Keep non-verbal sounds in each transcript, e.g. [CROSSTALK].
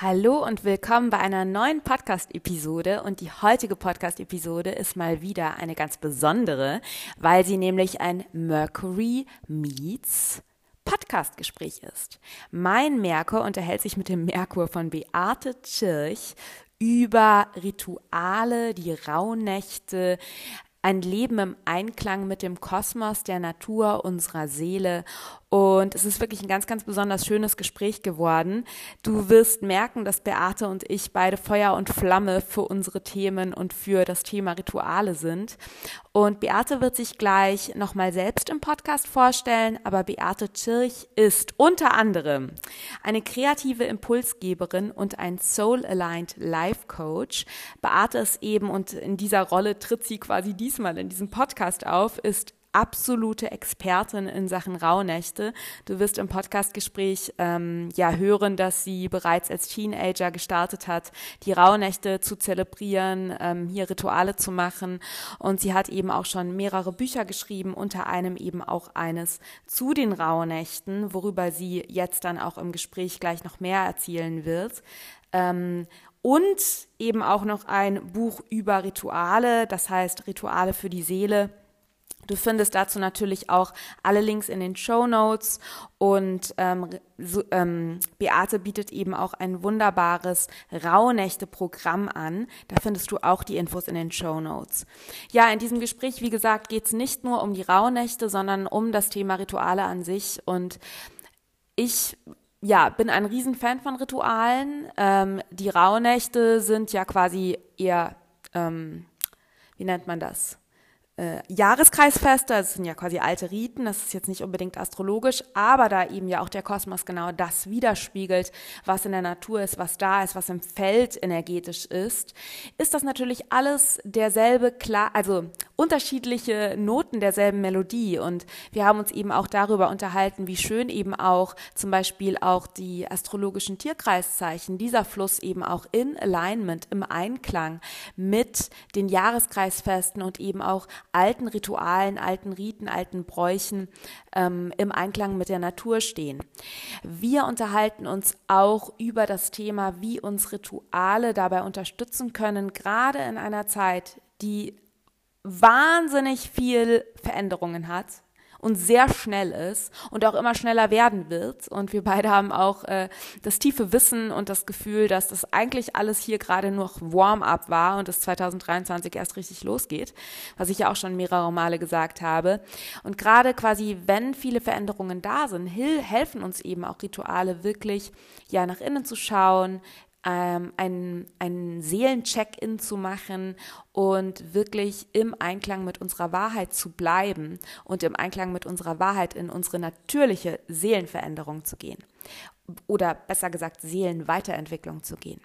Hallo und willkommen bei einer neuen Podcast-Episode. Und die heutige Podcast-Episode ist mal wieder eine ganz besondere, weil sie nämlich ein Mercury Meets Podcast-Gespräch ist. Mein Merkur unterhält sich mit dem Merkur von Beate Tschirch über Rituale, die Rauhnächte, ein Leben im Einklang mit dem Kosmos, der Natur, unserer Seele und es ist wirklich ein ganz, ganz besonders schönes Gespräch geworden. Du wirst merken, dass Beate und ich beide Feuer und Flamme für unsere Themen und für das Thema Rituale sind. Und Beate wird sich gleich nochmal selbst im Podcast vorstellen, aber Beate Tschirch ist unter anderem eine kreative Impulsgeberin und ein Soul-Aligned Life Coach. Beate ist eben, und in dieser Rolle tritt sie quasi diesmal in diesem Podcast auf, ist absolute Expertin in Sachen Rauhnächte. Du wirst im Podcastgespräch ähm, ja hören, dass sie bereits als Teenager gestartet hat, die Rauhnächte zu zelebrieren, ähm, hier Rituale zu machen. Und sie hat eben auch schon mehrere Bücher geschrieben, unter einem eben auch eines zu den Rauhnächten, worüber sie jetzt dann auch im Gespräch gleich noch mehr erzählen wird. Ähm, und eben auch noch ein Buch über Rituale, das heißt Rituale für die Seele Du findest dazu natürlich auch alle Links in den Show Notes und ähm, so, ähm, Beate bietet eben auch ein wunderbares Rauhnächte-Programm an. Da findest du auch die Infos in den Show Notes. Ja, in diesem Gespräch, wie gesagt, geht es nicht nur um die Rauhnächte, sondern um das Thema Rituale an sich. Und ich ja, bin ein Riesenfan von Ritualen. Ähm, die Rauhnächte sind ja quasi eher, ähm, wie nennt man das? Äh, Jahreskreisfeste, das sind ja quasi alte Riten, das ist jetzt nicht unbedingt astrologisch, aber da eben ja auch der Kosmos genau das widerspiegelt, was in der Natur ist, was da ist, was im Feld energetisch ist, ist das natürlich alles derselbe klar, also unterschiedliche Noten derselben Melodie. Und wir haben uns eben auch darüber unterhalten, wie schön eben auch zum Beispiel auch die astrologischen Tierkreiszeichen, dieser Fluss eben auch in Alignment, im Einklang mit den Jahreskreisfesten und eben auch alten Ritualen, alten Riten, alten Bräuchen ähm, im Einklang mit der Natur stehen. Wir unterhalten uns auch über das Thema, wie uns Rituale dabei unterstützen können, gerade in einer Zeit, die wahnsinnig viel Veränderungen hat und sehr schnell ist und auch immer schneller werden wird. Und wir beide haben auch äh, das tiefe Wissen und das Gefühl, dass das eigentlich alles hier gerade nur Warm-up war und es 2023 erst richtig losgeht, was ich ja auch schon mehrere Male gesagt habe. Und gerade quasi, wenn viele Veränderungen da sind, helfen uns eben auch Rituale wirklich, ja, nach innen zu schauen, ähm, einen, Seelencheck-in zu machen und wirklich im Einklang mit unserer Wahrheit zu bleiben und im Einklang mit unserer Wahrheit in unsere natürliche Seelenveränderung zu gehen. Oder besser gesagt, Seelenweiterentwicklung zu gehen.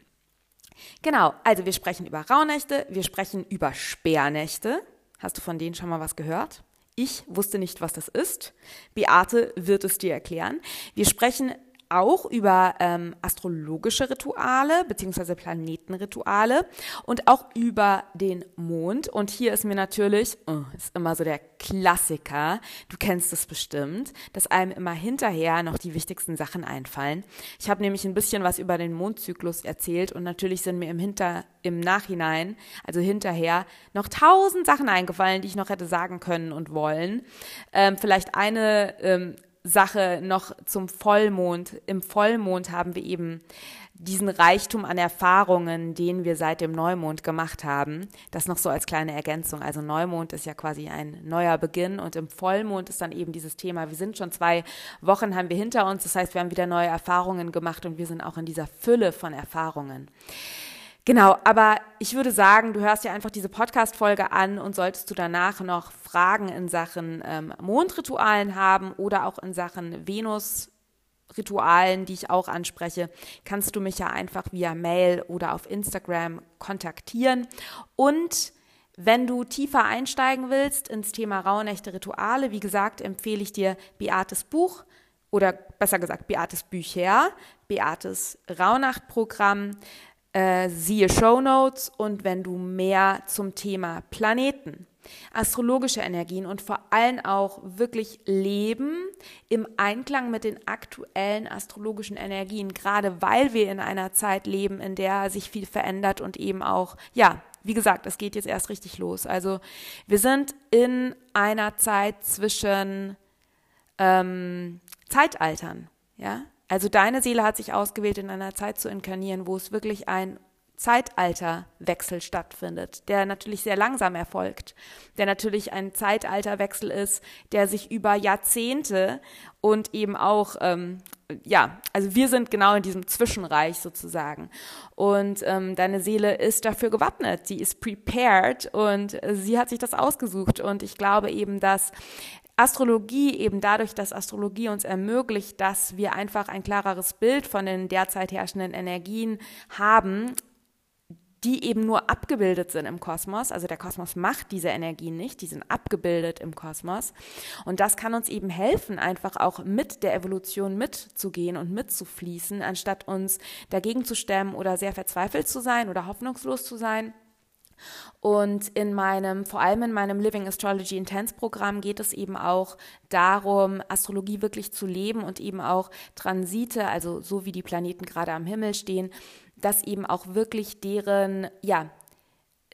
Genau, also wir sprechen über Rauhnächte, wir sprechen über Sperrnächte. Hast du von denen schon mal was gehört? Ich wusste nicht, was das ist. Beate wird es dir erklären. Wir sprechen auch über ähm, astrologische Rituale beziehungsweise Planetenrituale und auch über den Mond. Und hier ist mir natürlich, oh, ist immer so der Klassiker, du kennst es bestimmt, dass einem immer hinterher noch die wichtigsten Sachen einfallen. Ich habe nämlich ein bisschen was über den Mondzyklus erzählt und natürlich sind mir im Hinter im Nachhinein, also hinterher, noch tausend Sachen eingefallen, die ich noch hätte sagen können und wollen. Ähm, vielleicht eine ähm, Sache noch zum Vollmond. Im Vollmond haben wir eben diesen Reichtum an Erfahrungen, den wir seit dem Neumond gemacht haben. Das noch so als kleine Ergänzung. Also Neumond ist ja quasi ein neuer Beginn und im Vollmond ist dann eben dieses Thema. Wir sind schon zwei Wochen haben wir hinter uns. Das heißt, wir haben wieder neue Erfahrungen gemacht und wir sind auch in dieser Fülle von Erfahrungen. Genau, aber ich würde sagen, du hörst ja einfach diese Podcast-Folge an und solltest du danach noch Fragen in Sachen ähm, Mondritualen haben oder auch in Sachen Venus Ritualen, die ich auch anspreche, kannst du mich ja einfach via Mail oder auf Instagram kontaktieren. Und wenn du tiefer einsteigen willst ins Thema Rauhnächte Rituale, wie gesagt, empfehle ich dir Beates Buch oder besser gesagt Beates Bücher, Beates Rauhnachtprogramm äh, siehe Show Notes und wenn du mehr zum Thema Planeten, astrologische Energien und vor allem auch wirklich Leben im Einklang mit den aktuellen astrologischen Energien, gerade weil wir in einer Zeit leben, in der sich viel verändert und eben auch, ja, wie gesagt, es geht jetzt erst richtig los. Also wir sind in einer Zeit zwischen ähm, Zeitaltern, ja, also deine Seele hat sich ausgewählt, in einer Zeit zu inkarnieren, wo es wirklich ein Zeitalterwechsel stattfindet, der natürlich sehr langsam erfolgt, der natürlich ein Zeitalterwechsel ist, der sich über Jahrzehnte und eben auch, ähm, ja, also wir sind genau in diesem Zwischenreich sozusagen. Und ähm, deine Seele ist dafür gewappnet, sie ist prepared und sie hat sich das ausgesucht. Und ich glaube eben, dass Astrologie eben dadurch, dass Astrologie uns ermöglicht, dass wir einfach ein klareres Bild von den derzeit herrschenden Energien haben, die eben nur abgebildet sind im Kosmos. Also der Kosmos macht diese Energien nicht, die sind abgebildet im Kosmos. Und das kann uns eben helfen, einfach auch mit der Evolution mitzugehen und mitzufließen, anstatt uns dagegen zu stemmen oder sehr verzweifelt zu sein oder hoffnungslos zu sein. Und in meinem, vor allem in meinem Living Astrology Intense Programm geht es eben auch darum, Astrologie wirklich zu leben und eben auch Transite, also so wie die Planeten gerade am Himmel stehen, dass eben auch wirklich deren, ja,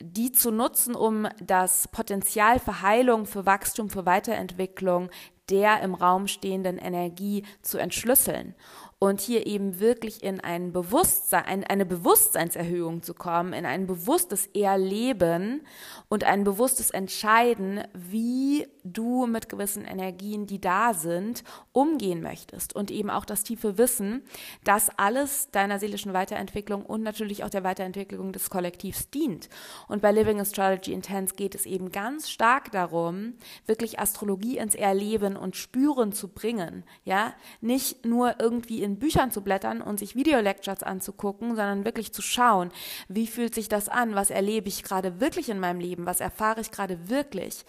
die zu nutzen, um das Potenzial für Heilung, für Wachstum, für Weiterentwicklung der im Raum stehenden Energie zu entschlüsseln und hier eben wirklich in ein Bewusstsein, eine Bewusstseinserhöhung zu kommen, in ein bewusstes Erleben und ein bewusstes Entscheiden, wie du mit gewissen Energien, die da sind, umgehen möchtest und eben auch das tiefe Wissen, dass alles deiner seelischen Weiterentwicklung und natürlich auch der Weiterentwicklung des Kollektivs dient. Und bei Living Astrology Intense geht es eben ganz stark darum, wirklich Astrologie ins Erleben und Spüren zu bringen, ja, nicht nur irgendwie in Büchern zu blättern und sich Videolectures anzugucken, sondern wirklich zu schauen, wie fühlt sich das an, was erlebe ich gerade wirklich in meinem Leben, was erfahre ich gerade wirklich.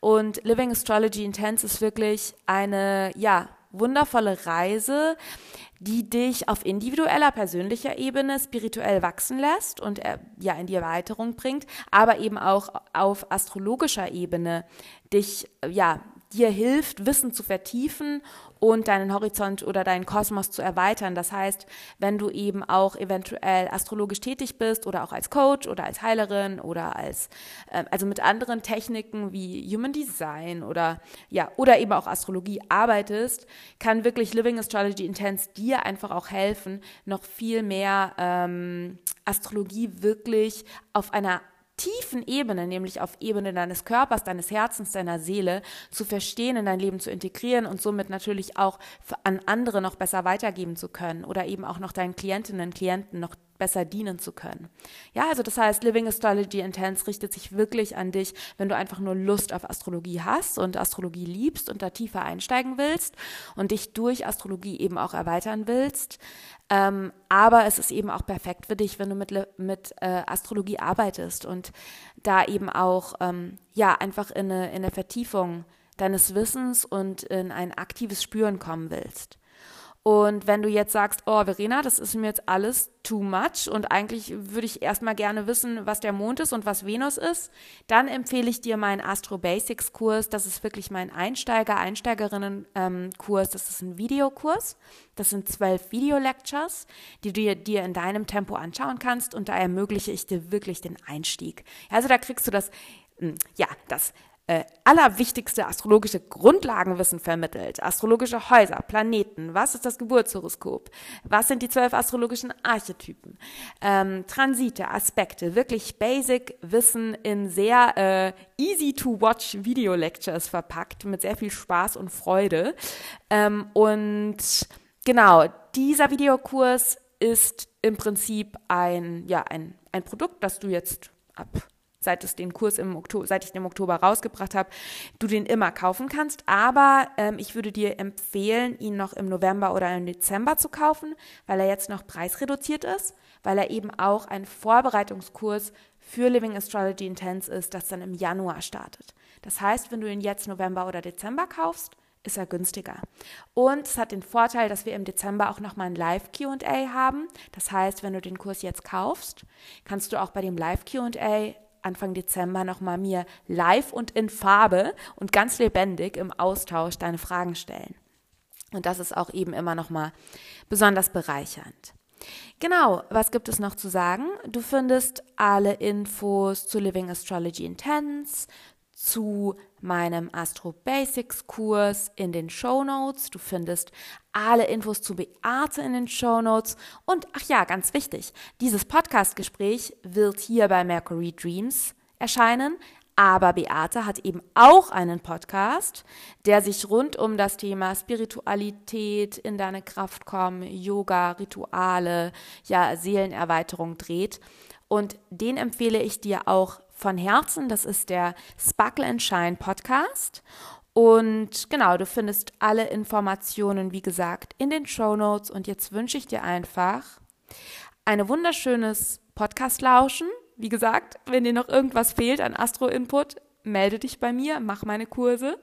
Und Living Astrology Intense ist wirklich eine, ja, wundervolle Reise, die dich auf individueller, persönlicher Ebene spirituell wachsen lässt und äh, ja in die Erweiterung bringt, aber eben auch auf astrologischer Ebene dich ja dir hilft, Wissen zu vertiefen und deinen Horizont oder deinen Kosmos zu erweitern. Das heißt, wenn du eben auch eventuell astrologisch tätig bist oder auch als Coach oder als Heilerin oder als, äh, also mit anderen Techniken wie Human Design oder, ja, oder eben auch Astrologie arbeitest, kann wirklich Living Astrology Intense dir einfach auch helfen, noch viel mehr ähm, Astrologie wirklich auf einer tiefen Ebene, nämlich auf Ebene deines Körpers, deines Herzens, deiner Seele, zu verstehen, in dein Leben zu integrieren und somit natürlich auch an andere noch besser weitergeben zu können oder eben auch noch deinen Klientinnen und Klienten noch besser dienen zu können. Ja, also das heißt, Living Astrology Intense richtet sich wirklich an dich, wenn du einfach nur Lust auf Astrologie hast und Astrologie liebst und da tiefer einsteigen willst und dich durch Astrologie eben auch erweitern willst. Ähm, aber es ist eben auch perfekt für dich, wenn du mit, mit äh, Astrologie arbeitest und da eben auch ähm, ja einfach in eine, in eine Vertiefung deines Wissens und in ein aktives Spüren kommen willst. Und wenn du jetzt sagst, oh Verena, das ist mir jetzt alles too much und eigentlich würde ich erstmal gerne wissen, was der Mond ist und was Venus ist, dann empfehle ich dir meinen Astro Basics Kurs. Das ist wirklich mein Einsteiger, Einsteigerinnen ähm, Kurs. Das ist ein Videokurs. Das sind zwölf Video-Lectures, die du dir in deinem Tempo anschauen kannst und da ermögliche ich dir wirklich den Einstieg. Also da kriegst du das, hm, ja, das äh, allerwichtigste astrologische Grundlagenwissen vermittelt. Astrologische Häuser, Planeten, was ist das Geburtshoroskop, was sind die zwölf astrologischen Archetypen, ähm, Transite, Aspekte, wirklich basic Wissen in sehr äh, easy to watch Video Lectures verpackt, mit sehr viel Spaß und Freude. Ähm, und genau, dieser Videokurs ist im Prinzip ein, ja, ein, ein Produkt, das du jetzt ab seit es den Kurs im Oktober, seit ich den im Oktober rausgebracht habe, du den immer kaufen kannst. Aber ähm, ich würde dir empfehlen, ihn noch im November oder im Dezember zu kaufen, weil er jetzt noch preisreduziert ist, weil er eben auch ein Vorbereitungskurs für Living Astrology Intense ist, das dann im Januar startet. Das heißt, wenn du ihn jetzt November oder Dezember kaufst, ist er günstiger. Und es hat den Vorteil, dass wir im Dezember auch nochmal ein Live-QA haben. Das heißt, wenn du den Kurs jetzt kaufst, kannst du auch bei dem Live-QA Anfang Dezember nochmal mir live und in Farbe und ganz lebendig im Austausch deine Fragen stellen. Und das ist auch eben immer nochmal besonders bereichernd. Genau, was gibt es noch zu sagen? Du findest alle Infos zu Living Astrology Intense, zu meinem Astro Basics Kurs in den Show Notes. Du findest alle Infos zu Beate in den Show Notes. Und ach ja, ganz wichtig, dieses Podcast-Gespräch wird hier bei Mercury Dreams erscheinen. Aber Beate hat eben auch einen Podcast, der sich rund um das Thema Spiritualität, in deine Kraft kommen, Yoga, Rituale, ja, Seelenerweiterung dreht. Und den empfehle ich dir auch von Herzen. Das ist der Sparkle and Shine Podcast. Und genau, du findest alle Informationen, wie gesagt, in den Show Notes. Und jetzt wünsche ich dir einfach ein wunderschönes Podcast-Lauschen. Wie gesagt, wenn dir noch irgendwas fehlt an Astro-Input, melde dich bei mir, mach meine Kurse.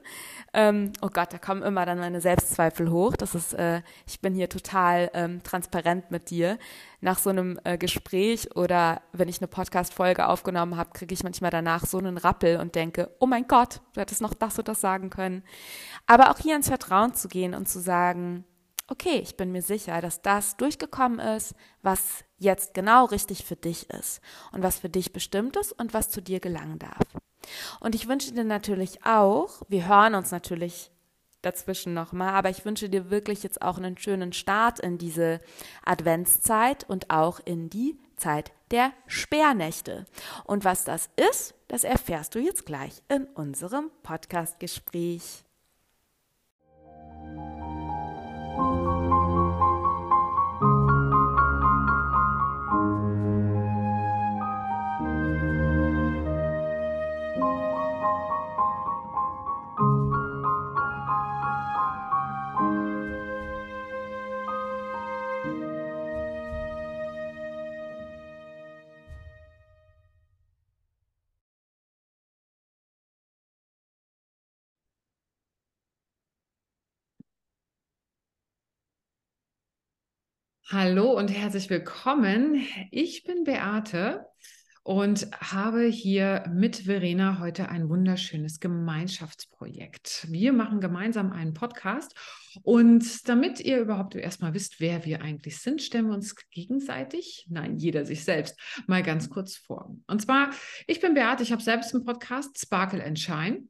Ähm, oh Gott, da kommen immer dann meine Selbstzweifel hoch. Das ist, äh, ich bin hier total ähm, transparent mit dir. Nach so einem äh, Gespräch oder wenn ich eine Podcast-Folge aufgenommen habe, kriege ich manchmal danach so einen Rappel und denke, oh mein Gott, du hättest noch das und das sagen können. Aber auch hier ins Vertrauen zu gehen und zu sagen, okay, ich bin mir sicher, dass das durchgekommen ist, was jetzt genau richtig für dich ist und was für dich bestimmt ist und was zu dir gelangen darf. Und ich wünsche dir natürlich auch, wir hören uns natürlich dazwischen nochmal, aber ich wünsche dir wirklich jetzt auch einen schönen Start in diese Adventszeit und auch in die Zeit der Sperrnächte. Und was das ist, das erfährst du jetzt gleich in unserem Podcastgespräch. Hallo und herzlich willkommen. Ich bin Beate und habe hier mit Verena heute ein wunderschönes Gemeinschaftsprojekt. Wir machen gemeinsam einen Podcast und damit ihr überhaupt erstmal wisst, wer wir eigentlich sind, stellen wir uns gegenseitig, nein, jeder sich selbst, mal ganz kurz vor. Und zwar, ich bin Beate, ich habe selbst einen Podcast, Sparkle and Shine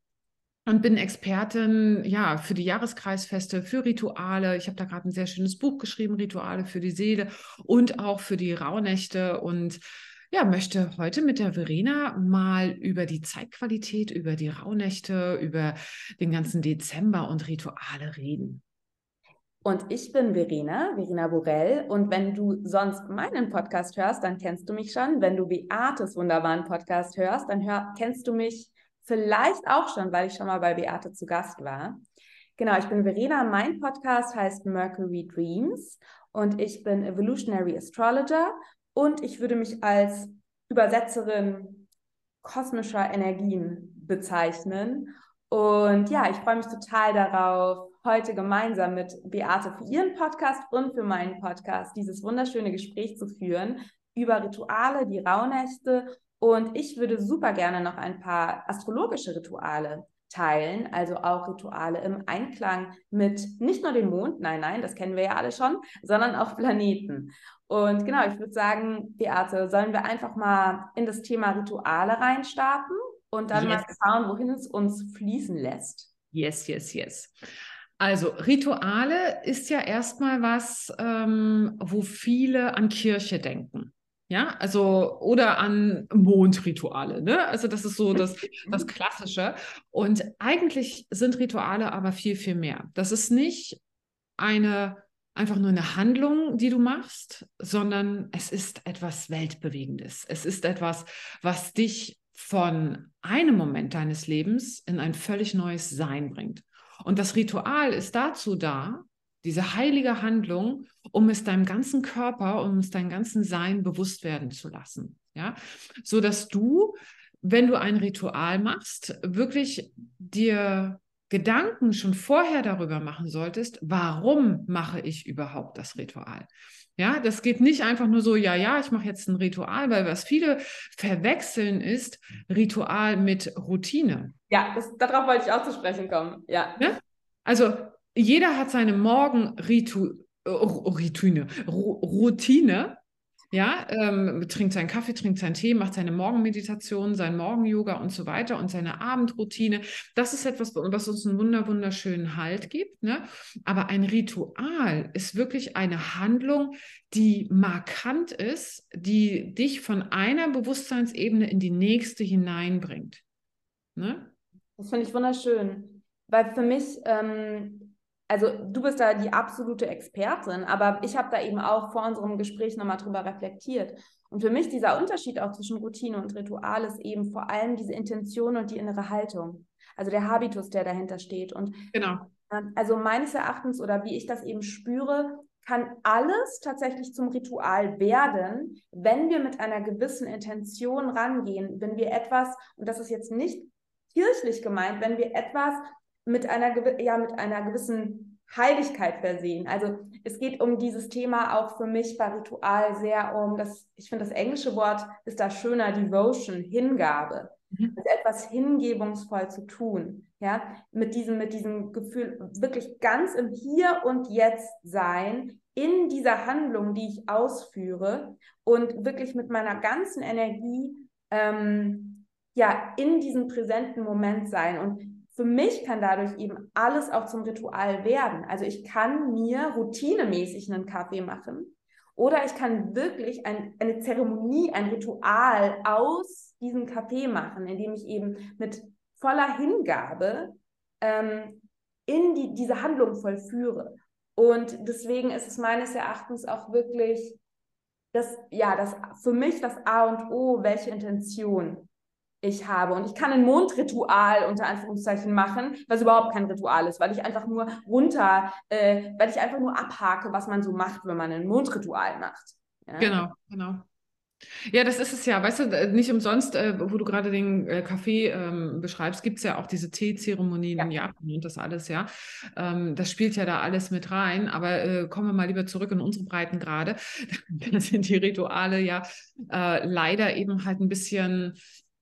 und bin Expertin ja für die Jahreskreisfeste, für Rituale. Ich habe da gerade ein sehr schönes Buch geschrieben, Rituale für die Seele und auch für die Rauhnächte und ja, möchte heute mit der Verena mal über die Zeitqualität, über die Rauhnächte, über den ganzen Dezember und Rituale reden. Und ich bin Verena, Verena Borell. Und wenn du sonst meinen Podcast hörst, dann kennst du mich schon. Wenn du Beates wunderbaren Podcast hörst, dann hör, kennst du mich vielleicht auch schon, weil ich schon mal bei Beate zu Gast war. Genau, ich bin Verena. Mein Podcast heißt Mercury Dreams und ich bin Evolutionary Astrologer und ich würde mich als Übersetzerin kosmischer Energien bezeichnen. Und ja, ich freue mich total darauf, heute gemeinsam mit Beate für ihren Podcast und für meinen Podcast dieses wunderschöne Gespräch zu führen über Rituale, die Rauhnächte. Und ich würde super gerne noch ein paar astrologische Rituale teilen, also auch Rituale im Einklang mit nicht nur dem Mond, nein, nein, das kennen wir ja alle schon, sondern auch Planeten. Und genau, ich würde sagen, Beate, sollen wir einfach mal in das Thema Rituale reinstarten und dann yes. mal schauen, wohin es uns fließen lässt? Yes, yes, yes. Also Rituale ist ja erstmal was, ähm, wo viele an Kirche denken. Ja, also oder an Mondrituale, ne? Also das ist so das, das Klassische. Und eigentlich sind Rituale aber viel, viel mehr. Das ist nicht eine einfach nur eine Handlung, die du machst, sondern es ist etwas Weltbewegendes. Es ist etwas, was dich von einem Moment deines Lebens in ein völlig neues Sein bringt. Und das Ritual ist dazu da, diese heilige Handlung, um es deinem ganzen Körper, um es deinem ganzen Sein bewusst werden zu lassen. Ja, so dass du, wenn du ein Ritual machst, wirklich dir Gedanken schon vorher darüber machen solltest, warum mache ich überhaupt das Ritual? Ja, das geht nicht einfach nur so, ja, ja, ich mache jetzt ein Ritual, weil was viele verwechseln ist Ritual mit Routine. Ja, das, darauf wollte ich auch zu sprechen kommen. Ja. ja? Also jeder hat seine Morgenroutine, Routine, ja, ähm, trinkt seinen Kaffee, trinkt seinen Tee, macht seine Morgenmeditation, sein Morgen-Yoga und so weiter und seine Abendroutine. Das ist etwas, was uns einen wunder, wunderschönen Halt gibt. Ne? Aber ein Ritual ist wirklich eine Handlung, die markant ist, die dich von einer Bewusstseinsebene in die nächste hineinbringt. Ne? Das finde ich wunderschön. Weil für mich ähm, also du bist da die absolute Expertin, aber ich habe da eben auch vor unserem Gespräch nochmal drüber reflektiert. Und für mich dieser Unterschied auch zwischen Routine und Ritual ist eben vor allem diese Intention und die innere Haltung. Also der Habitus, der dahinter steht. Und genau. Also meines Erachtens oder wie ich das eben spüre, kann alles tatsächlich zum Ritual werden, wenn wir mit einer gewissen Intention rangehen, wenn wir etwas, und das ist jetzt nicht kirchlich gemeint, wenn wir etwas mit einer, ja, mit einer gewissen Heiligkeit versehen. Also es geht um dieses Thema auch für mich bei Ritual sehr um das, ich finde das englische Wort ist da schöner, Devotion, Hingabe. Mhm. Also etwas hingebungsvoll zu tun. Ja, mit diesem, mit diesem Gefühl, wirklich ganz im Hier und Jetzt sein, in dieser Handlung, die ich ausführe und wirklich mit meiner ganzen Energie ähm, ja in diesem präsenten Moment sein. Und für mich kann dadurch eben alles auch zum Ritual werden. Also ich kann mir routinemäßig einen Kaffee machen oder ich kann wirklich ein, eine Zeremonie, ein Ritual aus diesem Kaffee machen, indem ich eben mit voller Hingabe ähm, in die, diese Handlung vollführe. Und deswegen ist es meines Erachtens auch wirklich das, ja, das für mich das A und O, welche Intention ich habe. Und ich kann ein Mondritual unter Anführungszeichen machen, was überhaupt kein Ritual ist, weil ich einfach nur runter, äh, weil ich einfach nur abhake, was man so macht, wenn man ein Mondritual macht. Ja? Genau, genau. Ja, das ist es ja. Weißt du, nicht umsonst, äh, wo du gerade den äh, Kaffee ähm, beschreibst, gibt es ja auch diese Teezeremonien ja. in Japan und das alles, ja. Ähm, das spielt ja da alles mit rein. Aber äh, kommen wir mal lieber zurück in unsere Breitengrade. [LAUGHS] da sind die Rituale ja äh, leider eben halt ein bisschen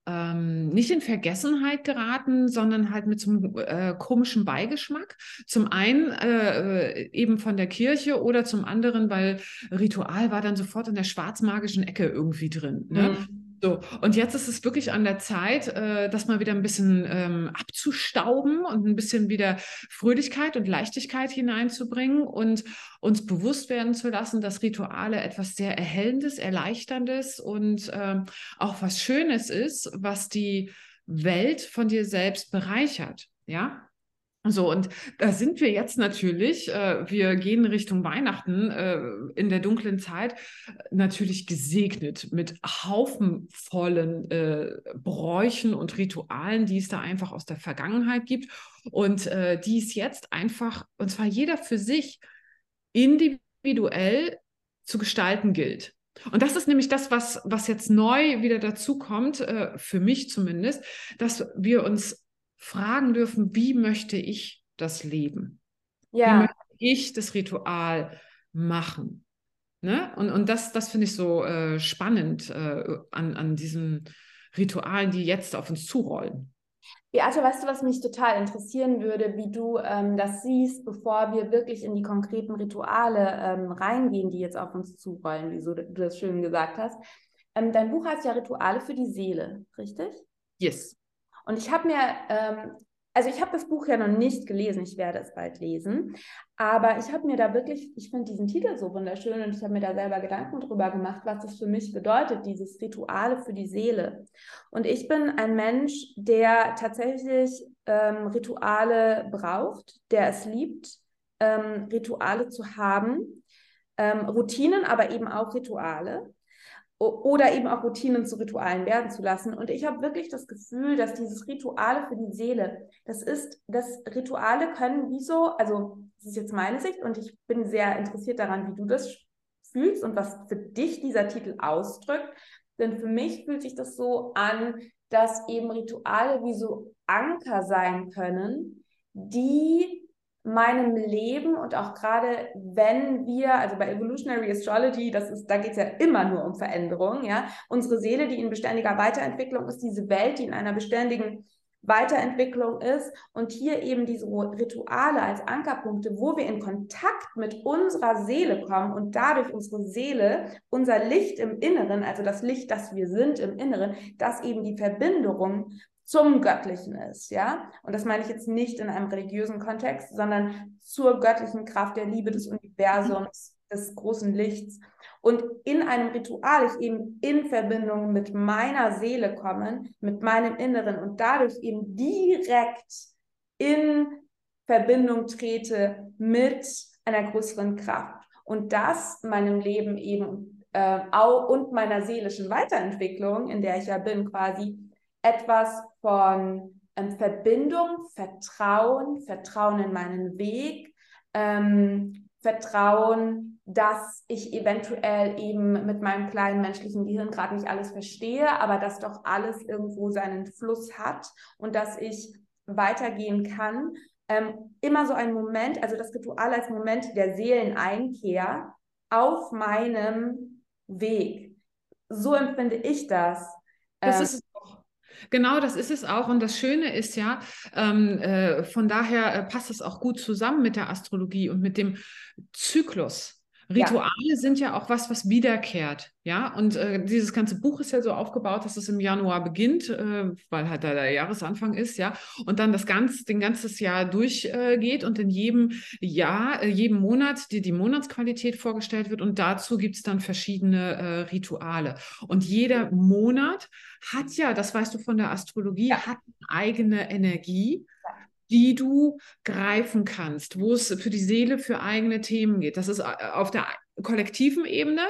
ähm, nicht in Vergessenheit geraten, sondern halt mit so einem äh, komischen Beigeschmack. Zum einen äh, eben von der Kirche oder zum anderen, weil Ritual war dann sofort in der schwarzmagischen Ecke irgendwie drin. Ne? Mhm. So, und jetzt ist es wirklich an der Zeit, äh, das mal wieder ein bisschen ähm, abzustauben und ein bisschen wieder Fröhlichkeit und Leichtigkeit hineinzubringen und uns bewusst werden zu lassen, dass Rituale etwas sehr Erhellendes, Erleichterndes und ähm, auch was Schönes ist, was die Welt von dir selbst bereichert. Ja, so, und da sind wir jetzt natürlich, äh, wir gehen Richtung Weihnachten äh, in der dunklen Zeit, natürlich gesegnet mit haufenvollen äh, Bräuchen und Ritualen, die es da einfach aus der Vergangenheit gibt und äh, die es jetzt einfach, und zwar jeder für sich, individuell zu gestalten gilt. Und das ist nämlich das, was, was jetzt neu wieder dazu kommt, äh, für mich zumindest, dass wir uns fragen dürfen, wie möchte ich das leben? Ja. Wie möchte ich das Ritual machen? Ne? Und, und das, das finde ich so äh, spannend äh, an, an diesen Ritualen, die jetzt auf uns zurollen. Beate, weißt du, was mich total interessieren würde, wie du ähm, das siehst, bevor wir wirklich in die konkreten Rituale ähm, reingehen, die jetzt auf uns zurollen, wie so, du das schön gesagt hast. Ähm, dein Buch heißt ja Rituale für die Seele, richtig? Yes. Und ich habe mir, ähm, also ich habe das Buch ja noch nicht gelesen, ich werde es bald lesen, aber ich habe mir da wirklich, ich finde diesen Titel so wunderschön und ich habe mir da selber Gedanken drüber gemacht, was das für mich bedeutet, dieses Rituale für die Seele. Und ich bin ein Mensch, der tatsächlich ähm, Rituale braucht, der es liebt, ähm, Rituale zu haben, ähm, Routinen, aber eben auch Rituale oder eben auch Routinen zu Ritualen werden zu lassen. Und ich habe wirklich das Gefühl, dass dieses Rituale für die Seele, das ist, dass Rituale können wie so, also das ist jetzt meine Sicht und ich bin sehr interessiert daran, wie du das fühlst und was für dich dieser Titel ausdrückt. Denn für mich fühlt sich das so an, dass eben Rituale wie so Anker sein können, die meinem Leben und auch gerade wenn wir, also bei Evolutionary Astrology, das ist, da geht es ja immer nur um Veränderung, ja. Unsere Seele, die in beständiger Weiterentwicklung ist, diese Welt, die in einer beständigen Weiterentwicklung ist und hier eben diese Rituale als Ankerpunkte, wo wir in Kontakt mit unserer Seele kommen und dadurch unsere Seele, unser Licht im Inneren, also das Licht, das wir sind im Inneren, das eben die Verbindung zum Göttlichen ist, ja. Und das meine ich jetzt nicht in einem religiösen Kontext, sondern zur göttlichen Kraft der Liebe des Universums, des großen Lichts. Und in einem Ritual ich eben in Verbindung mit meiner Seele kommen, mit meinem Inneren und dadurch eben direkt in Verbindung trete mit einer größeren Kraft. Und das meinem Leben eben äh, auch und meiner seelischen Weiterentwicklung, in der ich ja bin, quasi etwas von ähm, Verbindung, Vertrauen, Vertrauen in meinen Weg, ähm, Vertrauen, dass ich eventuell eben mit meinem kleinen menschlichen Gehirn gerade nicht alles verstehe, aber dass doch alles irgendwo seinen Fluss hat und dass ich weitergehen kann. Ähm, immer so ein Moment, also das Ritual als Moment der Seeleneinkehr auf meinem Weg. So empfinde ich das. Das ähm, ist Genau, das ist es auch. Und das Schöne ist ja, ähm, äh, von daher äh, passt es auch gut zusammen mit der Astrologie und mit dem Zyklus. Rituale ja. sind ja auch was, was wiederkehrt. Ja, und äh, dieses ganze Buch ist ja so aufgebaut, dass es im Januar beginnt, äh, weil halt da der Jahresanfang ist, ja, und dann das ganz, den ganzes Jahr durchgeht äh, und in jedem Jahr, äh, jedem Monat dir die Monatsqualität vorgestellt wird und dazu gibt es dann verschiedene äh, Rituale. Und jeder Monat hat ja, das weißt du von der Astrologie, ja. hat eine eigene Energie die du greifen kannst, wo es für die Seele für eigene Themen geht. Das ist äh, auf der kollektiven Ebene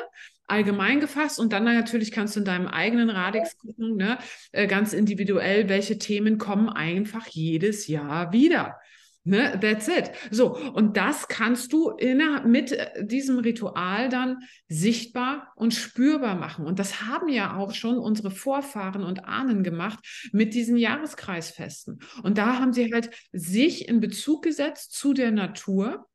allgemein gefasst und dann natürlich kannst du in deinem eigenen Radix gucken, ne, äh, ganz individuell, welche Themen kommen einfach jedes Jahr wieder. Ne, that's it. So, und das kannst du in, mit äh, diesem Ritual dann sichtbar und spürbar machen. Und das haben ja auch schon unsere Vorfahren und Ahnen gemacht mit diesen Jahreskreisfesten. Und da haben sie halt sich in Bezug gesetzt zu der Natur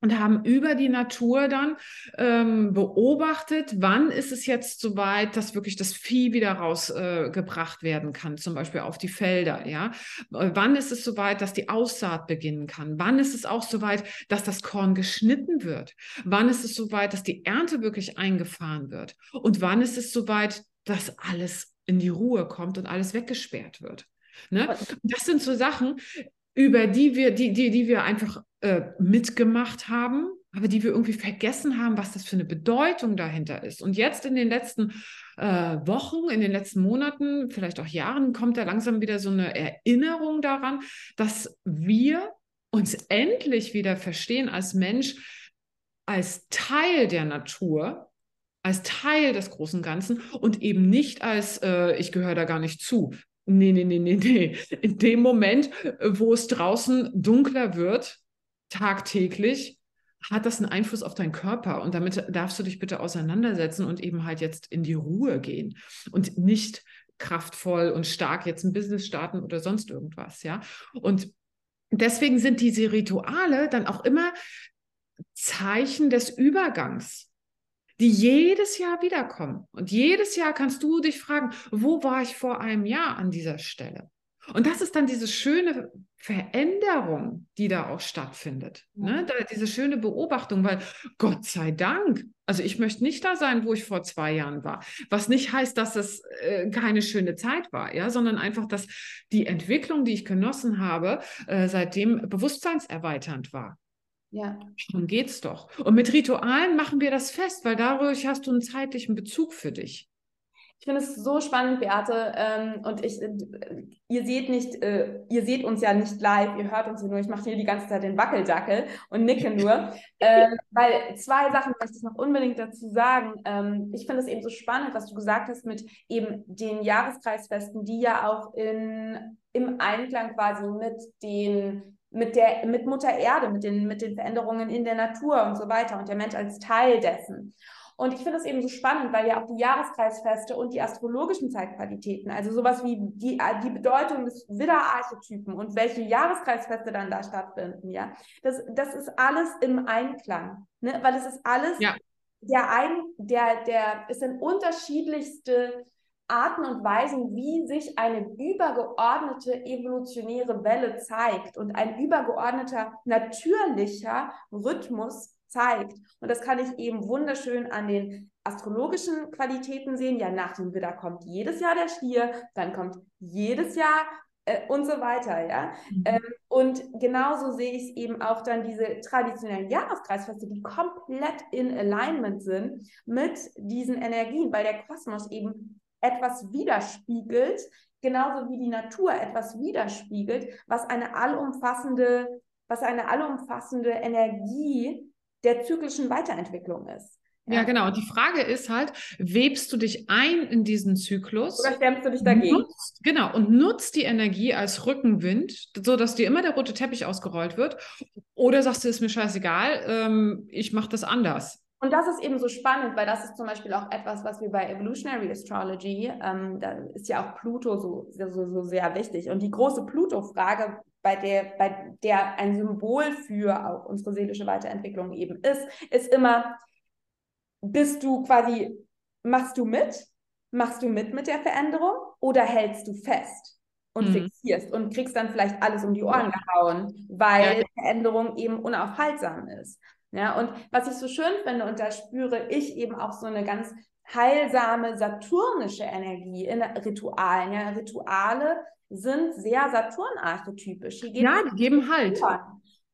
und haben über die Natur dann ähm, beobachtet, wann ist es jetzt soweit, dass wirklich das Vieh wieder rausgebracht äh, werden kann, zum Beispiel auf die Felder, ja. Äh, wann ist es soweit, dass die Aussaat beginnen kann? Wann ist es auch soweit, dass das Korn geschnitten wird? Wann ist es soweit, dass die Ernte wirklich eingefahren wird? Und wann ist es soweit, dass alles in die Ruhe kommt und alles weggesperrt wird? Ne? Das sind so Sachen, über die wir, die, die, die wir einfach äh, mitgemacht haben, aber die wir irgendwie vergessen haben, was das für eine Bedeutung dahinter ist. Und jetzt in den letzten äh, Wochen, in den letzten Monaten, vielleicht auch Jahren, kommt da langsam wieder so eine Erinnerung daran, dass wir uns endlich wieder verstehen als Mensch, als Teil der Natur, als Teil des großen Ganzen und eben nicht als, äh, ich gehöre da gar nicht zu. Nee, nee, nee, nee, nee. In dem Moment, wo es draußen dunkler wird, tagtäglich, hat das einen Einfluss auf deinen Körper. Und damit darfst du dich bitte auseinandersetzen und eben halt jetzt in die Ruhe gehen und nicht kraftvoll und stark jetzt ein Business starten oder sonst irgendwas, ja. Und deswegen sind diese Rituale dann auch immer Zeichen des Übergangs die jedes Jahr wiederkommen. Und jedes Jahr kannst du dich fragen, wo war ich vor einem Jahr an dieser Stelle? Und das ist dann diese schöne Veränderung, die da auch stattfindet. Ne? Da, diese schöne Beobachtung, weil Gott sei Dank, also ich möchte nicht da sein, wo ich vor zwei Jahren war. Was nicht heißt, dass es äh, keine schöne Zeit war, ja, sondern einfach, dass die Entwicklung, die ich genossen habe, äh, seitdem bewusstseinserweiternd war. Ja. Darum geht's doch. Und mit Ritualen machen wir das fest, weil dadurch hast du einen zeitlichen Bezug für dich. Ich finde es so spannend, Beate. Ähm, und ich, äh, ihr seht nicht, äh, ihr seht uns ja nicht live, ihr hört uns nur. Ich mache hier die ganze Zeit den Wackeldackel und nicke nur. [LAUGHS] ähm, weil zwei Sachen möchte ich noch unbedingt dazu sagen. Ähm, ich finde es eben so spannend, was du gesagt hast mit eben den Jahreskreisfesten, die ja auch in, im Einklang quasi mit den mit der, mit Mutter Erde, mit den, mit den Veränderungen in der Natur und so weiter und der Mensch als Teil dessen. Und ich finde es eben so spannend, weil ja auch die Jahreskreisfeste und die astrologischen Zeitqualitäten, also sowas wie die, die Bedeutung des Widderarchetypen und welche Jahreskreisfeste dann da stattfinden, ja, das, das ist alles im Einklang, ne? weil es ist alles ja. der ein, der, der, es sind unterschiedlichste Arten und Weisen, wie sich eine übergeordnete evolutionäre Welle zeigt und ein übergeordneter natürlicher Rhythmus zeigt. Und das kann ich eben wunderschön an den astrologischen Qualitäten sehen. Ja, nach dem Widder kommt jedes Jahr der Stier, dann kommt jedes Jahr äh, und so weiter, ja. Mhm. Ähm, und genauso sehe ich es eben auch dann diese traditionellen Jahreskreisfeste, die komplett in Alignment sind mit diesen Energien, weil der Kosmos eben etwas widerspiegelt, genauso wie die Natur etwas widerspiegelt, was eine allumfassende, was eine allumfassende Energie der zyklischen Weiterentwicklung ist. Ja. genau. Und die Frage ist halt, webst du dich ein in diesen Zyklus? Oder stemmst du dich dagegen? Nutzt, genau. Und nutzt die Energie als Rückenwind, sodass dir immer der rote Teppich ausgerollt wird. Oder sagst du, ist mir scheißegal, ähm, ich mache das anders. Und das ist eben so spannend, weil das ist zum Beispiel auch etwas, was wir bei Evolutionary Astrology, ähm, da ist ja auch Pluto so, so, so sehr wichtig. Und die große Pluto-Frage, bei der, bei der ein Symbol für auch unsere seelische Weiterentwicklung eben ist, ist immer, bist du quasi, machst du mit? Machst du mit mit der Veränderung oder hältst du fest? und mhm. fixierst und kriegst dann vielleicht alles um die Ohren gehauen, weil ja. Veränderung eben unaufhaltsam ist. Ja, und was ich so schön finde, und da spüre ich eben auch so eine ganz heilsame saturnische Energie in Ritualen. Ja, Rituale sind sehr Saturn-archetypisch. Ja, die geben Halt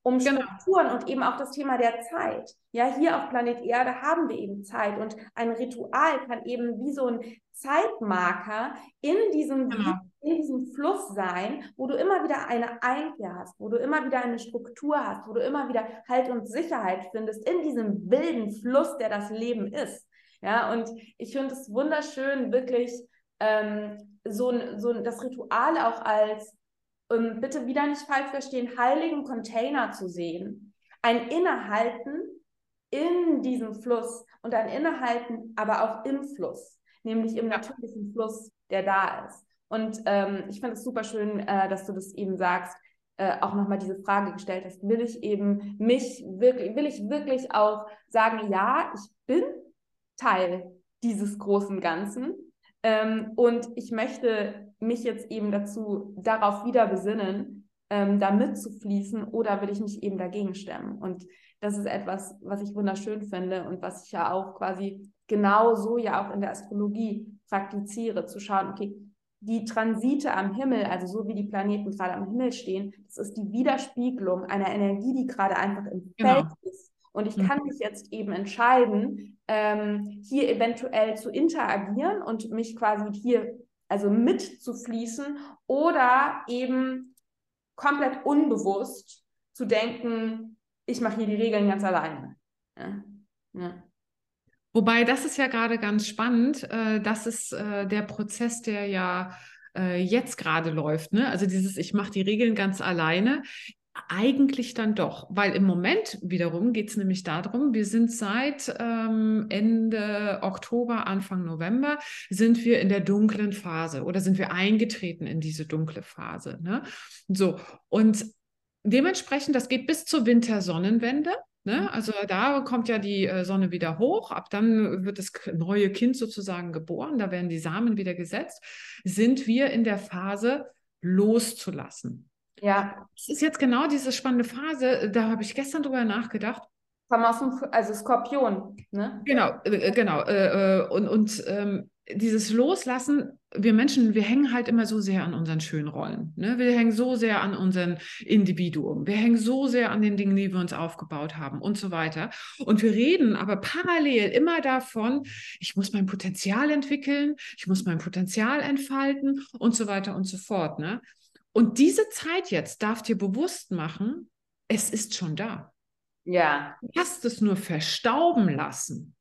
um genau. Strukturen und eben auch das Thema der Zeit. Ja, hier auf Planet Erde haben wir eben Zeit und ein Ritual kann eben wie so ein Zeitmarker in diesem, genau. In diesem Fluss sein, wo du immer wieder eine Einkehr hast, wo du immer wieder eine Struktur hast, wo du immer wieder Halt und Sicherheit findest in diesem wilden Fluss, der das Leben ist. Ja, und ich finde es wunderschön, wirklich ähm, so, so das Ritual auch als um bitte wieder nicht falsch verstehen, heiligen Container zu sehen. Ein Innehalten in diesem Fluss und ein Innehalten aber auch im Fluss, nämlich im natürlichen Fluss, der da ist. Und ähm, ich finde es super schön, äh, dass du das eben sagst, äh, auch nochmal diese Frage gestellt hast, will ich eben mich wirklich, will ich wirklich auch sagen, ja, ich bin Teil dieses großen Ganzen ähm, und ich möchte mich jetzt eben dazu, darauf wieder besinnen, ähm, da mitzufließen oder will ich mich eben dagegen stemmen? Und das ist etwas, was ich wunderschön finde und was ich ja auch quasi genau so ja auch in der Astrologie praktiziere, zu schauen, okay, die Transite am Himmel, also so wie die Planeten gerade am Himmel stehen, das ist die Widerspiegelung einer Energie, die gerade einfach im genau. Feld ist. Und ich mhm. kann mich jetzt eben entscheiden, ähm, hier eventuell zu interagieren und mich quasi hier also mitzufließen oder eben komplett unbewusst zu denken, ich mache hier die Regeln ganz alleine. Ja. Ja. Wobei, das ist ja gerade ganz spannend. Äh, das ist äh, der Prozess, der ja äh, jetzt gerade läuft. Ne? Also dieses, ich mache die Regeln ganz alleine. Eigentlich dann doch, weil im Moment wiederum geht es nämlich darum, wir sind seit ähm, Ende Oktober, Anfang November, sind wir in der dunklen Phase oder sind wir eingetreten in diese dunkle Phase. Ne? So, und dementsprechend, das geht bis zur Wintersonnenwende. Ne? Mhm. Also da kommt ja die äh, Sonne wieder hoch, ab dann wird das neue Kind sozusagen geboren, da werden die Samen wieder gesetzt, sind wir in der Phase loszulassen. Ja. Das ist jetzt genau diese spannende Phase, da habe ich gestern drüber nachgedacht. Komm aus dem, also Skorpion, ne? Genau, äh, genau. Äh, äh und und ähm, dieses Loslassen, wir Menschen, wir hängen halt immer so sehr an unseren schönen Rollen. Ne? Wir hängen so sehr an unserem Individuum. Wir hängen so sehr an den Dingen, die wir uns aufgebaut haben und so weiter. Und wir reden aber parallel immer davon, ich muss mein Potenzial entwickeln, ich muss mein Potenzial entfalten und so weiter und so fort. Ne? Und diese Zeit jetzt darf dir bewusst machen, es ist schon da. Ja. Du hast es nur verstauben lassen.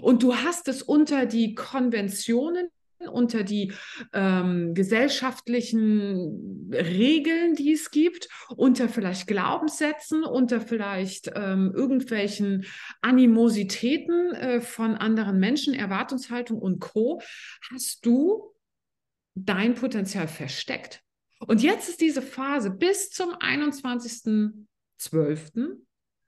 Und du hast es unter die Konventionen unter die ähm, gesellschaftlichen Regeln, die es gibt, unter vielleicht Glaubenssätzen, unter vielleicht ähm, irgendwelchen Animositäten äh, von anderen Menschen, Erwartungshaltung und Co, hast du dein Potenzial versteckt. Und jetzt ist diese Phase bis zum 21.12.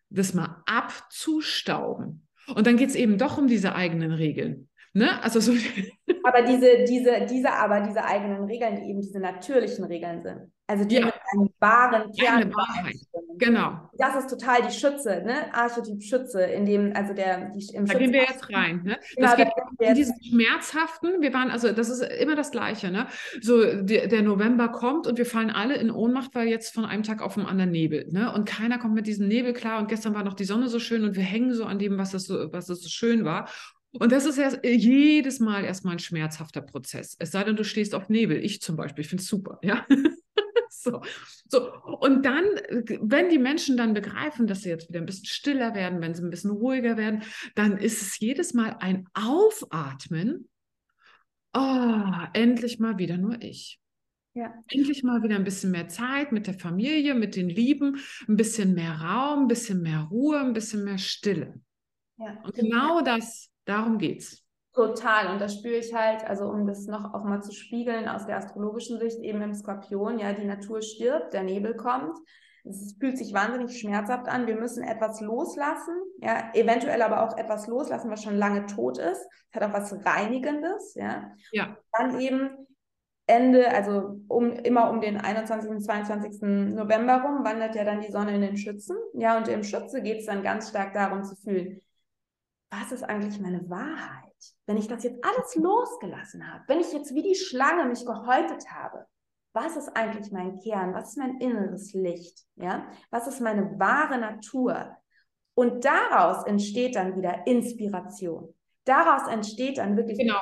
das mal abzustauben. Und dann geht es eben doch um diese eigenen Regeln. Ne? Also so [LAUGHS] aber diese, diese, diese, aber diese eigenen Regeln, die eben diese natürlichen Regeln sind. Also die ja. mit einem wahren Kern. Wahrheit. Genau. Das ist total die Schütze, ne? Archetyp Schütze, in dem, also der, die, im Da gehen wir jetzt rein, ne? Genau, das geht in diesen schmerzhaften, wir waren, also das ist immer das Gleiche, ne? So, die, der November kommt und wir fallen alle in Ohnmacht, weil jetzt von einem Tag auf den anderen Nebel, ne? Und keiner kommt mit diesem Nebel klar und gestern war noch die Sonne so schön und wir hängen so an dem, was das so, was das so schön war. Und das ist ja jedes Mal erstmal ein schmerzhafter Prozess. Es sei denn, du stehst auf Nebel. Ich zum Beispiel, ich finde es super, ja. [LAUGHS] so. so. Und dann, wenn die Menschen dann begreifen, dass sie jetzt wieder ein bisschen stiller werden, wenn sie ein bisschen ruhiger werden, dann ist es jedes Mal ein Aufatmen. Oh, endlich mal wieder nur ich. Ja. Endlich mal wieder ein bisschen mehr Zeit mit der Familie, mit den Lieben, ein bisschen mehr Raum, ein bisschen mehr Ruhe, ein bisschen mehr Stille. Ja. Und genau das Darum geht's. Total. Und das spüre ich halt, also um das noch auch mal zu spiegeln aus der astrologischen Sicht, eben im Skorpion, ja, die Natur stirbt, der Nebel kommt. Es fühlt sich wahnsinnig schmerzhaft an. Wir müssen etwas loslassen, ja, eventuell aber auch etwas loslassen, was schon lange tot ist. Es hat auch was Reinigendes, ja. Ja. Dann eben Ende, also um, immer um den 21. und 22. November rum, wandert ja dann die Sonne in den Schützen. Ja, und im Schütze geht es dann ganz stark darum zu fühlen, was ist eigentlich meine Wahrheit? Wenn ich das jetzt alles losgelassen habe, wenn ich jetzt wie die Schlange mich gehäutet habe, was ist eigentlich mein Kern? Was ist mein inneres Licht? Ja? Was ist meine wahre Natur? Und daraus entsteht dann wieder Inspiration. Daraus entsteht dann wirklich genau.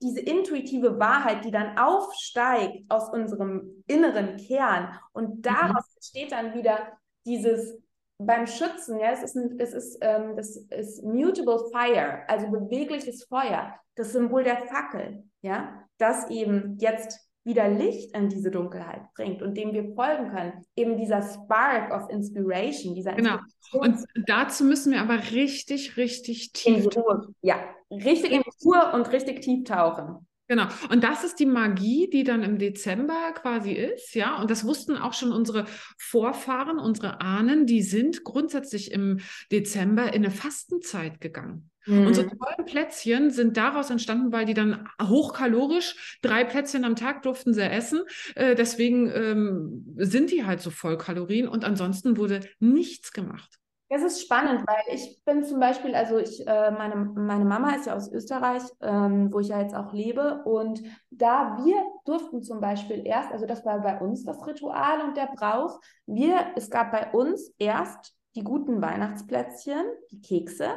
diese intuitive Wahrheit, die dann aufsteigt aus unserem inneren Kern. Und mhm. daraus mhm. entsteht dann wieder dieses beim Schützen, ja, es ist, ein, es ist, ähm, das ist mutable fire, also bewegliches Feuer, das Symbol der Fackel, ja, das eben jetzt wieder Licht in diese Dunkelheit bringt und dem wir folgen können. Eben dieser Spark of Inspiration, dieser Genau. Und dazu müssen wir aber richtig, richtig tief. In Ruhe. Ja, richtig in die Ruhe und richtig tief tauchen. Genau. Und das ist die Magie, die dann im Dezember quasi ist, ja. Und das wussten auch schon unsere Vorfahren, unsere Ahnen, die sind grundsätzlich im Dezember in eine Fastenzeit gegangen. Mhm. Unsere tollen Plätzchen sind daraus entstanden, weil die dann hochkalorisch, drei Plätzchen am Tag durften sie essen. Äh, deswegen ähm, sind die halt so voll Kalorien und ansonsten wurde nichts gemacht. Das ist spannend, weil ich bin zum Beispiel, also ich, äh, meine, meine Mama ist ja aus Österreich, ähm, wo ich ja jetzt auch lebe. Und da wir durften zum Beispiel erst, also das war bei uns das Ritual und der Brauch, wir, es gab bei uns erst die guten Weihnachtsplätzchen, die Kekse,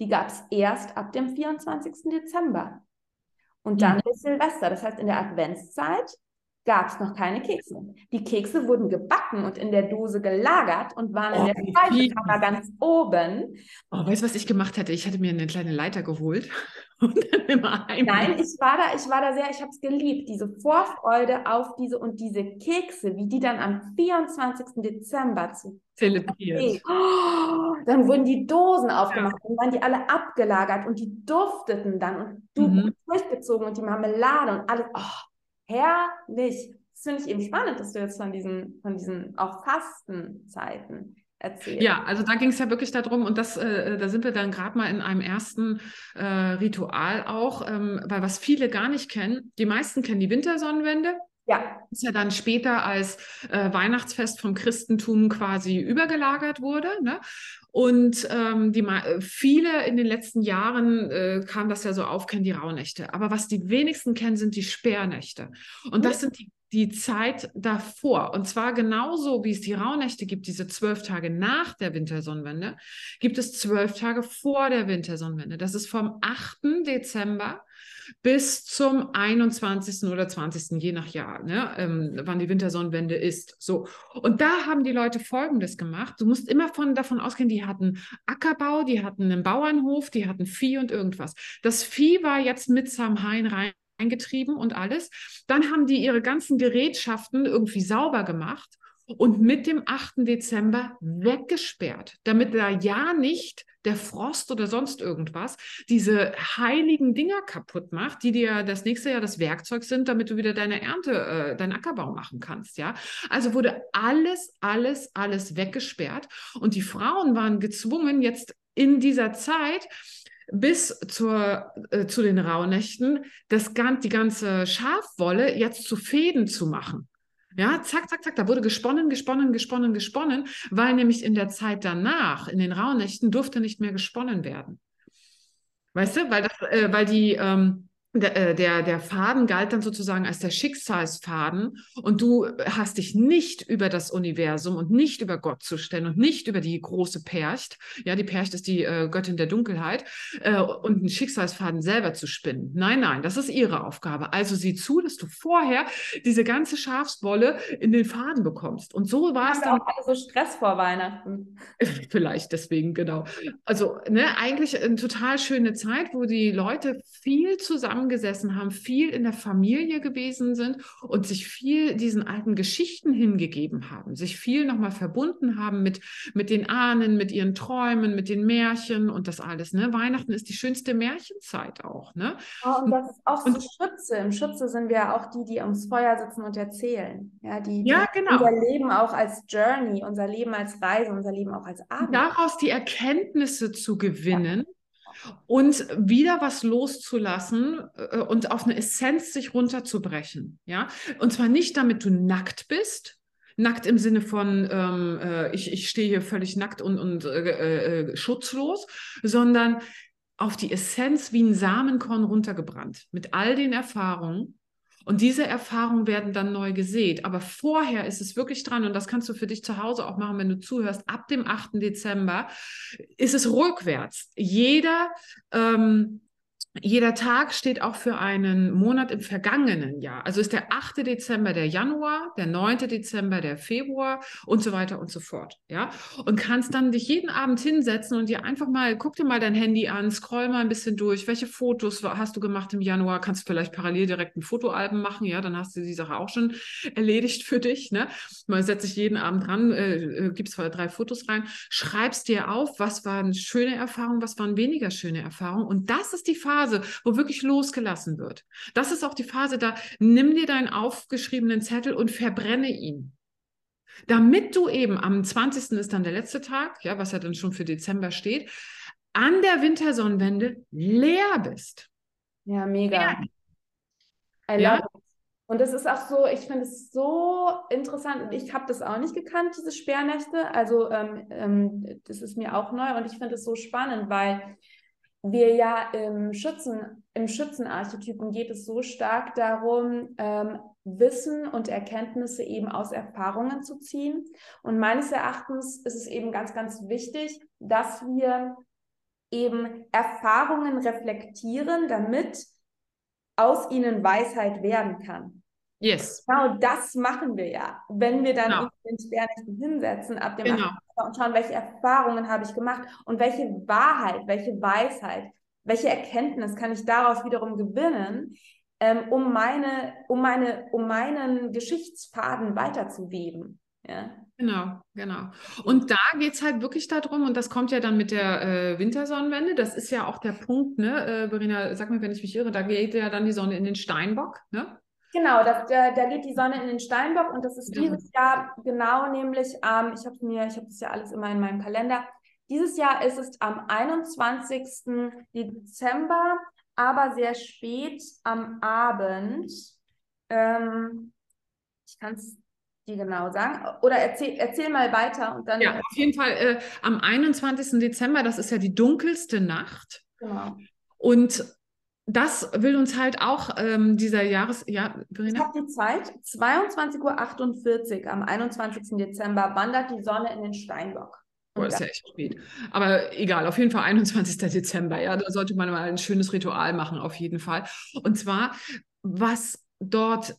die gab es erst ab dem 24. Dezember. Und dann mhm. ist Silvester. Das heißt, in der Adventszeit gab es noch keine Kekse. Die Kekse wurden gebacken und in der Dose gelagert und waren oh, in der Speisekammer ganz oben. Oh, weißt du, was ich gemacht hätte? Ich hätte mir eine kleine Leiter geholt [LAUGHS] und dann immer heim. Nein, ich war da, ich war da sehr, ich habe es geliebt, diese Vorfreude auf diese und diese Kekse, wie die dann am 24. Dezember zu zelebriert. Oh, dann wurden die Dosen aufgemacht ja. und waren die alle abgelagert und die dufteten dann und du mhm. durchgezogen und die Marmelade und alles. Oh, herrlich. Das finde ich eben spannend, dass du jetzt von diesen, von diesen auch Fastenzeiten erzählst. Ja, also da ging es ja wirklich darum, und das, äh, da sind wir dann gerade mal in einem ersten äh, Ritual auch, ähm, weil was viele gar nicht kennen, die meisten kennen die Wintersonnenwende. Ja. Das ja dann später als äh, Weihnachtsfest vom Christentum quasi übergelagert wurde. Ne? Und ähm, die, viele in den letzten Jahren äh, kam das ja so auf, kennen die Rauhnächte. Aber was die wenigsten kennen, sind die Sperrnächte. Und das sind die, die Zeit davor. Und zwar genauso, wie es die Rauhnächte gibt, diese zwölf Tage nach der Wintersonnenwende, gibt es zwölf Tage vor der Wintersonnenwende. Das ist vom 8. Dezember bis zum 21. oder 20. je nach Jahr, ne, ähm, wann die Wintersonnenwende ist. So. Und da haben die Leute Folgendes gemacht. Du musst immer von, davon ausgehen, die hatten Ackerbau, die hatten einen Bauernhof, die hatten Vieh und irgendwas. Das Vieh war jetzt mit Samhain rein eingetrieben und alles. Dann haben die ihre ganzen Gerätschaften irgendwie sauber gemacht und mit dem 8. Dezember weggesperrt, damit da ja nicht der Frost oder sonst irgendwas diese heiligen Dinger kaputt macht, die dir das nächste Jahr das Werkzeug sind, damit du wieder deine Ernte, äh, deinen Ackerbau machen kannst, ja. Also wurde alles, alles, alles weggesperrt und die Frauen waren gezwungen, jetzt in dieser Zeit bis zur, äh, zu den Rauhnächten das, die ganze Schafwolle jetzt zu Fäden zu machen. Ja, zack, zack, zack, da wurde gesponnen, gesponnen, gesponnen, gesponnen, weil nämlich in der Zeit danach, in den Rauhnächten, durfte nicht mehr gesponnen werden. Weißt du, weil, das, äh, weil die, ähm, der, äh, der, der Faden galt dann sozusagen als der Schicksalsfaden und du hast dich nicht über das Universum und nicht über Gott zu stellen und nicht über die große Percht, ja, die Percht ist die äh, Göttin der Dunkelheit, äh, und einen Schicksalsfaden selber zu spinnen. Nein, nein, das ist ihre Aufgabe. Also sieh zu, dass du vorher diese ganze Schafswolle in den Faden bekommst. Und so war es dann. auch alle so Stress vor Weihnachten. Vielleicht deswegen, genau. Also, ne, eigentlich eine total schöne Zeit, wo die Leute viel zusammen zusammengesessen haben, viel in der Familie gewesen sind und sich viel diesen alten Geschichten hingegeben haben, sich viel nochmal verbunden haben mit, mit den Ahnen, mit ihren Träumen, mit den Märchen und das alles. Ne? Weihnachten ist die schönste Märchenzeit auch. Ne? Oh, und das ist auch so Schütze. Im Schütze sind wir ja auch die, die ums Feuer sitzen und erzählen. Ja, die, die ja, genau. unser Leben auch als Journey, unser Leben als Reise, unser Leben auch als Abend. Daraus die Erkenntnisse zu gewinnen. Ja und wieder was loszulassen äh, und auf eine Essenz sich runterzubrechen. Ja, und zwar nicht, damit du nackt bist, Nackt im Sinne von, ähm, äh, ich, ich stehe hier völlig nackt und, und äh, äh, schutzlos, sondern auf die Essenz wie ein Samenkorn runtergebrannt, mit all den Erfahrungen, und diese Erfahrungen werden dann neu gesät. Aber vorher ist es wirklich dran, und das kannst du für dich zu Hause auch machen, wenn du zuhörst, ab dem 8. Dezember ist es rückwärts. Jeder ähm, jeder Tag steht auch für einen Monat im vergangenen Jahr. Also ist der 8. Dezember der Januar, der 9. Dezember der Februar und so weiter und so fort. Ja, und kannst dann dich jeden Abend hinsetzen und dir einfach mal, guck dir mal dein Handy an, scroll mal ein bisschen durch. Welche Fotos hast du gemacht im Januar? Kannst du vielleicht parallel direkt ein Fotoalbum machen? Ja, dann hast du die Sache auch schon erledigt für dich. Ne? Man setzt sich jeden Abend dran, äh, äh gibst drei Fotos rein, schreibst dir auf, was waren schöne Erfahrungen, was waren weniger schöne Erfahrungen. Und das ist die Phase, Phase, wo wirklich losgelassen wird. Das ist auch die Phase, da nimm dir deinen aufgeschriebenen Zettel und verbrenne ihn. Damit du eben am 20. ist dann der letzte Tag, ja, was ja dann schon für Dezember steht, an der Wintersonnenwende leer bist. Ja, mega. Ja. ja. Und das ist auch so, ich finde es so interessant und ich habe das auch nicht gekannt, diese Sperrnächte. Also ähm, ähm, das ist mir auch neu und ich finde es so spannend, weil wir ja im Schützen, im Schützenarchetypen geht es so stark darum, ähm, Wissen und Erkenntnisse eben aus Erfahrungen zu ziehen. Und meines Erachtens ist es eben ganz, ganz wichtig, dass wir eben Erfahrungen reflektieren, damit aus ihnen Weisheit werden kann. Yes. Genau das machen wir ja. Wenn wir dann genau. den Sperrnächten hinsetzen ab dem genau. und schauen, welche Erfahrungen habe ich gemacht und welche Wahrheit, welche Weisheit, welche Erkenntnis kann ich daraus wiederum gewinnen, ähm, um, meine, um, meine, um meinen Geschichtsfaden weiterzuweben. Ja. Genau, genau. Und da geht es halt wirklich darum, und das kommt ja dann mit der äh, Wintersonnenwende, das ist ja auch der Punkt, ne, äh, Verena, sag mir, wenn ich mich irre, da geht ja dann die Sonne in den Steinbock, ne? Genau, da, da, da, geht die Sonne in den Steinbock und das ist dieses Jahr genau nämlich, ähm, ich habe mir, ich habe das ja alles immer in meinem Kalender. Dieses Jahr ist es am 21. Dezember, aber sehr spät am Abend. Ähm, ich kann es dir genau sagen. Oder erzähl, erzähl mal weiter und dann. Ja, auf jeden Fall äh, am 21. Dezember, das ist ja die dunkelste Nacht. Genau. Und das will uns halt auch ähm, dieser Jahres... Ja, Verena? Ich habe die Zeit. 22.48 Uhr am 21. Dezember wandert die Sonne in den Steinbock. Oh, ist ja echt spät. Aber egal, auf jeden Fall 21. Dezember. Ja, da sollte man mal ein schönes Ritual machen, auf jeden Fall. Und zwar, was dort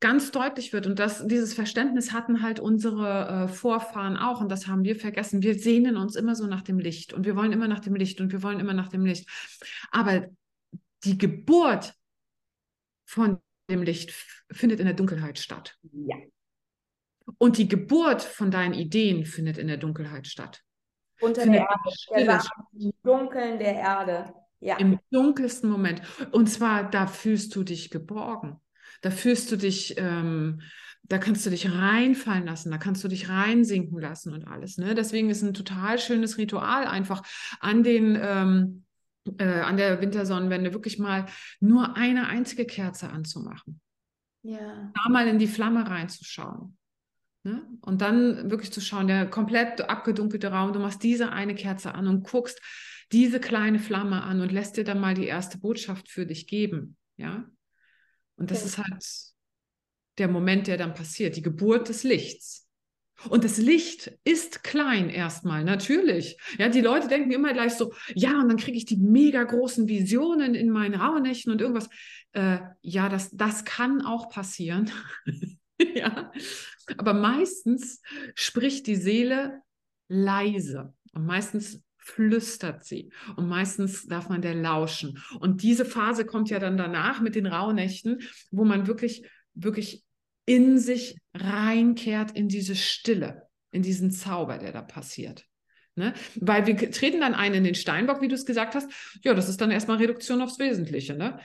ganz deutlich wird und das, dieses Verständnis hatten halt unsere äh, Vorfahren auch und das haben wir vergessen. Wir sehnen uns immer so nach dem Licht und wir wollen immer nach dem Licht und wir wollen immer nach dem Licht. Aber die Geburt von dem Licht findet in der Dunkelheit statt. Ja. Und die Geburt von deinen Ideen findet in der Dunkelheit statt. Unter findet der Erde, im Dunkeln der Erde. Ja. Im dunkelsten Moment. Und zwar, da fühlst du dich geborgen. Da fühlst du dich, ähm, da kannst du dich reinfallen lassen, da kannst du dich reinsinken lassen und alles. Ne? Deswegen ist ein total schönes Ritual einfach an den ähm, äh, an der Wintersonnenwende wirklich mal nur eine einzige Kerze anzumachen. Ja. Da mal in die Flamme reinzuschauen. Ne? Und dann wirklich zu schauen, der komplett abgedunkelte Raum, du machst diese eine Kerze an und guckst diese kleine Flamme an und lässt dir dann mal die erste Botschaft für dich geben. Ja. Und das okay. ist halt der Moment, der dann passiert, die Geburt des Lichts. Und das Licht ist klein erstmal, natürlich. Ja, die Leute denken immer gleich so, ja, und dann kriege ich die mega großen Visionen in meinen Rauhnächten und irgendwas. Äh, ja, das, das kann auch passieren. [LAUGHS] ja, aber meistens spricht die Seele leise und meistens flüstert sie und meistens darf man der lauschen. Und diese Phase kommt ja dann danach mit den Rauhnächten, wo man wirklich, wirklich in sich reinkehrt in diese Stille, in diesen Zauber, der da passiert. Ne? Weil wir treten dann ein in den Steinbock, wie du es gesagt hast. Ja, das ist dann erstmal Reduktion aufs Wesentliche. Ne?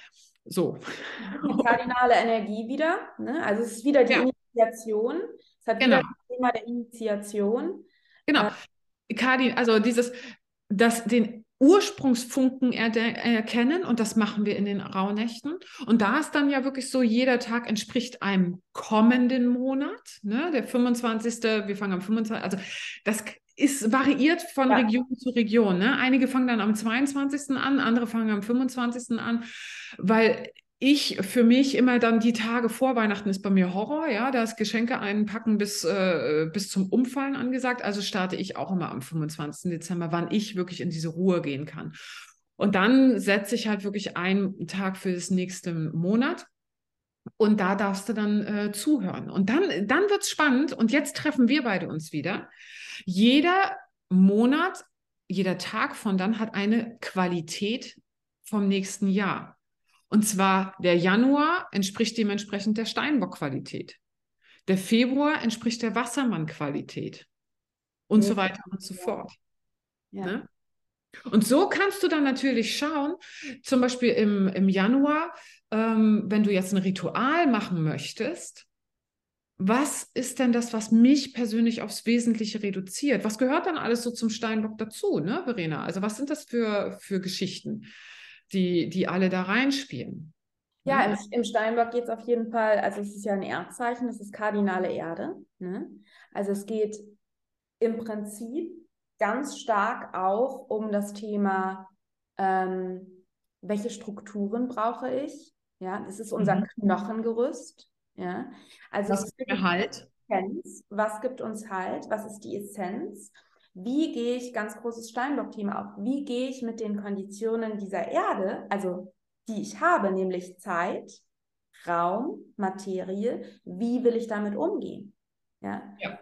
So. Die kardinale Energie wieder. Ne? Also es ist wieder die ja. Initiation. Es hat genau. wieder das Thema der Initiation. Genau. Äh, Kardin, also dieses, das, den Ursprungsfunken erkennen und das machen wir in den Rauhnächten. Und da ist dann ja wirklich so, jeder Tag entspricht einem kommenden Monat, ne? der 25. Wir fangen am 25. Also das ist variiert von ja. Region zu Region. Ne? Einige fangen dann am 22. an, andere fangen am 25. an, weil ich für mich immer dann die Tage vor Weihnachten ist bei mir Horror, ja, da ist Geschenke einpacken bis, äh, bis zum Umfallen angesagt. Also starte ich auch immer am 25. Dezember, wann ich wirklich in diese Ruhe gehen kann. Und dann setze ich halt wirklich einen Tag für das nächste Monat. Und da darfst du dann äh, zuhören. Und dann, dann wird es spannend. Und jetzt treffen wir beide uns wieder. Jeder Monat, jeder Tag von dann hat eine Qualität vom nächsten Jahr. Und zwar der Januar entspricht dementsprechend der Steinbock-Qualität. Der Februar entspricht der Wassermann-Qualität. Und ja. so weiter und so fort. Ja. Ne? Und so kannst du dann natürlich schauen, zum Beispiel im, im Januar, ähm, wenn du jetzt ein Ritual machen möchtest, was ist denn das, was mich persönlich aufs Wesentliche reduziert? Was gehört dann alles so zum Steinbock dazu, ne, Verena? Also was sind das für, für Geschichten, die, die alle da reinspielen? Ja, im, im Steinbock geht es auf jeden Fall, also es ist ja ein Erdzeichen, das ist kardinale Erde. Ne? Also es geht im Prinzip ganz stark auch um das Thema, ähm, welche Strukturen brauche ich? Ja, das ist unser mhm. Knochengerüst. Ja, also was gibt mir Halt? Essenz, was gibt uns Halt? Was ist die Essenz? Wie gehe ich, ganz großes Steinbock-Thema auch, wie gehe ich mit den Konditionen dieser Erde, also die ich habe, nämlich Zeit, Raum, Materie, wie will ich damit umgehen? Ja. ja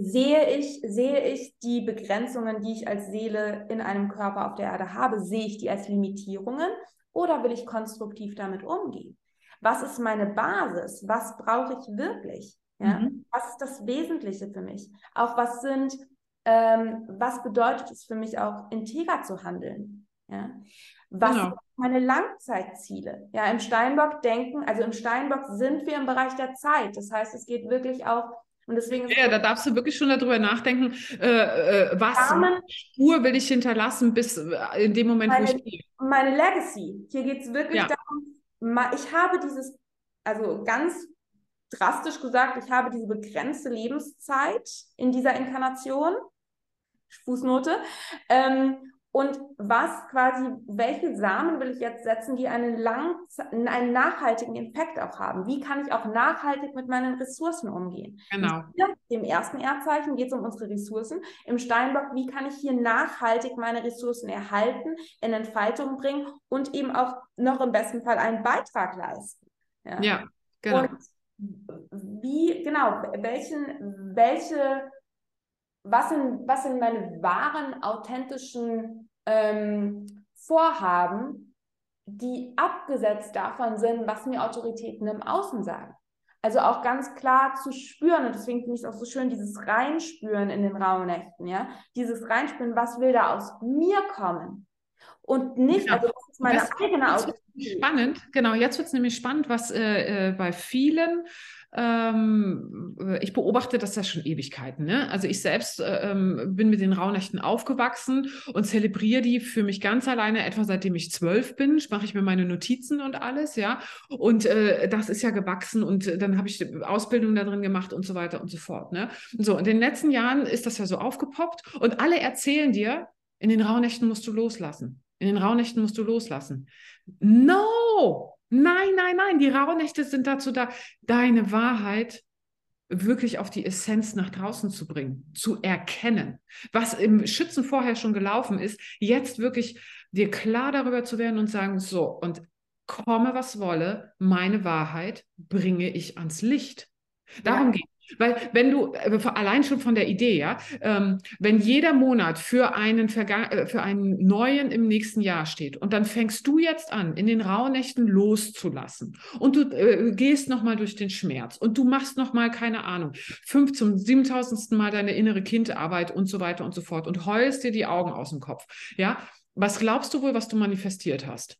sehe ich, sehe ich die Begrenzungen, die ich als Seele in einem Körper auf der Erde habe, sehe ich die als Limitierungen oder will ich konstruktiv damit umgehen? Was ist meine Basis? Was brauche ich wirklich? Ja? Mhm. Was ist das Wesentliche für mich? Auch was sind, ähm, was bedeutet es für mich auch, integer zu handeln? Ja? Was genau. sind meine Langzeitziele? Ja, im Steinbock denken, also im Steinbock sind wir im Bereich der Zeit. Das heißt, es geht wirklich auch und deswegen ja, da darfst du wirklich schon darüber nachdenken, äh, äh, was Rahmen, Spur will ich hinterlassen, bis äh, in dem Moment, meine, wo ich gehe. Meine Legacy. Hier geht es wirklich ja. darum, ich habe dieses, also ganz drastisch gesagt, ich habe diese begrenzte Lebenszeit in dieser Inkarnation. Fußnote. Ähm, und was quasi, welche Samen will ich jetzt setzen, die einen, lang, einen nachhaltigen Effekt auch haben? Wie kann ich auch nachhaltig mit meinen Ressourcen umgehen? Genau. Hier, Im ersten Erdzeichen geht es um unsere Ressourcen. Im Steinbock, wie kann ich hier nachhaltig meine Ressourcen erhalten, in Entfaltung bringen und eben auch noch im besten Fall einen Beitrag leisten? Ja, ja genau. Und wie, genau, welchen, welche was sind, was sind meine wahren, authentischen ähm, Vorhaben, die abgesetzt davon sind, was mir Autoritäten im Außen sagen. Also auch ganz klar zu spüren, und deswegen finde ich es auch so schön, dieses Reinspüren in den Rauhnächten, ja, dieses Reinspüren, was will da aus mir kommen? Und nicht, genau. also das ist meine das eigene Autorität. Spannend, genau, jetzt wird es nämlich spannend, was äh, äh bei vielen ähm, ich beobachte das ja schon Ewigkeiten. Ne? Also ich selbst äh, ähm, bin mit den Rauhnächten aufgewachsen und zelebriere die für mich ganz alleine, etwa seitdem ich zwölf bin, mache ich mir meine Notizen und alles, ja. Und äh, das ist ja gewachsen und dann habe ich Ausbildung da drin gemacht und so weiter und so fort. Ne? so, in den letzten Jahren ist das ja so aufgepoppt und alle erzählen dir, in den Rauhnächten musst du loslassen. In den Rauhnächten musst du loslassen. No! Nein, nein, nein, die Rauhnächte sind dazu da, deine Wahrheit wirklich auf die Essenz nach draußen zu bringen, zu erkennen, was im Schützen vorher schon gelaufen ist, jetzt wirklich dir klar darüber zu werden und sagen, so, und komme was wolle, meine Wahrheit bringe ich ans Licht. Darum ja. geht weil wenn du, äh, allein schon von der Idee, ja, ähm, wenn jeder Monat für einen, äh, für einen neuen im nächsten Jahr steht und dann fängst du jetzt an, in den Rauhnächten loszulassen und du äh, gehst nochmal durch den Schmerz und du machst nochmal, keine Ahnung, fünf zum siebentausendsten Mal deine innere Kindarbeit und so weiter und so fort und heulst dir die Augen aus dem Kopf, ja, was glaubst du wohl, was du manifestiert hast?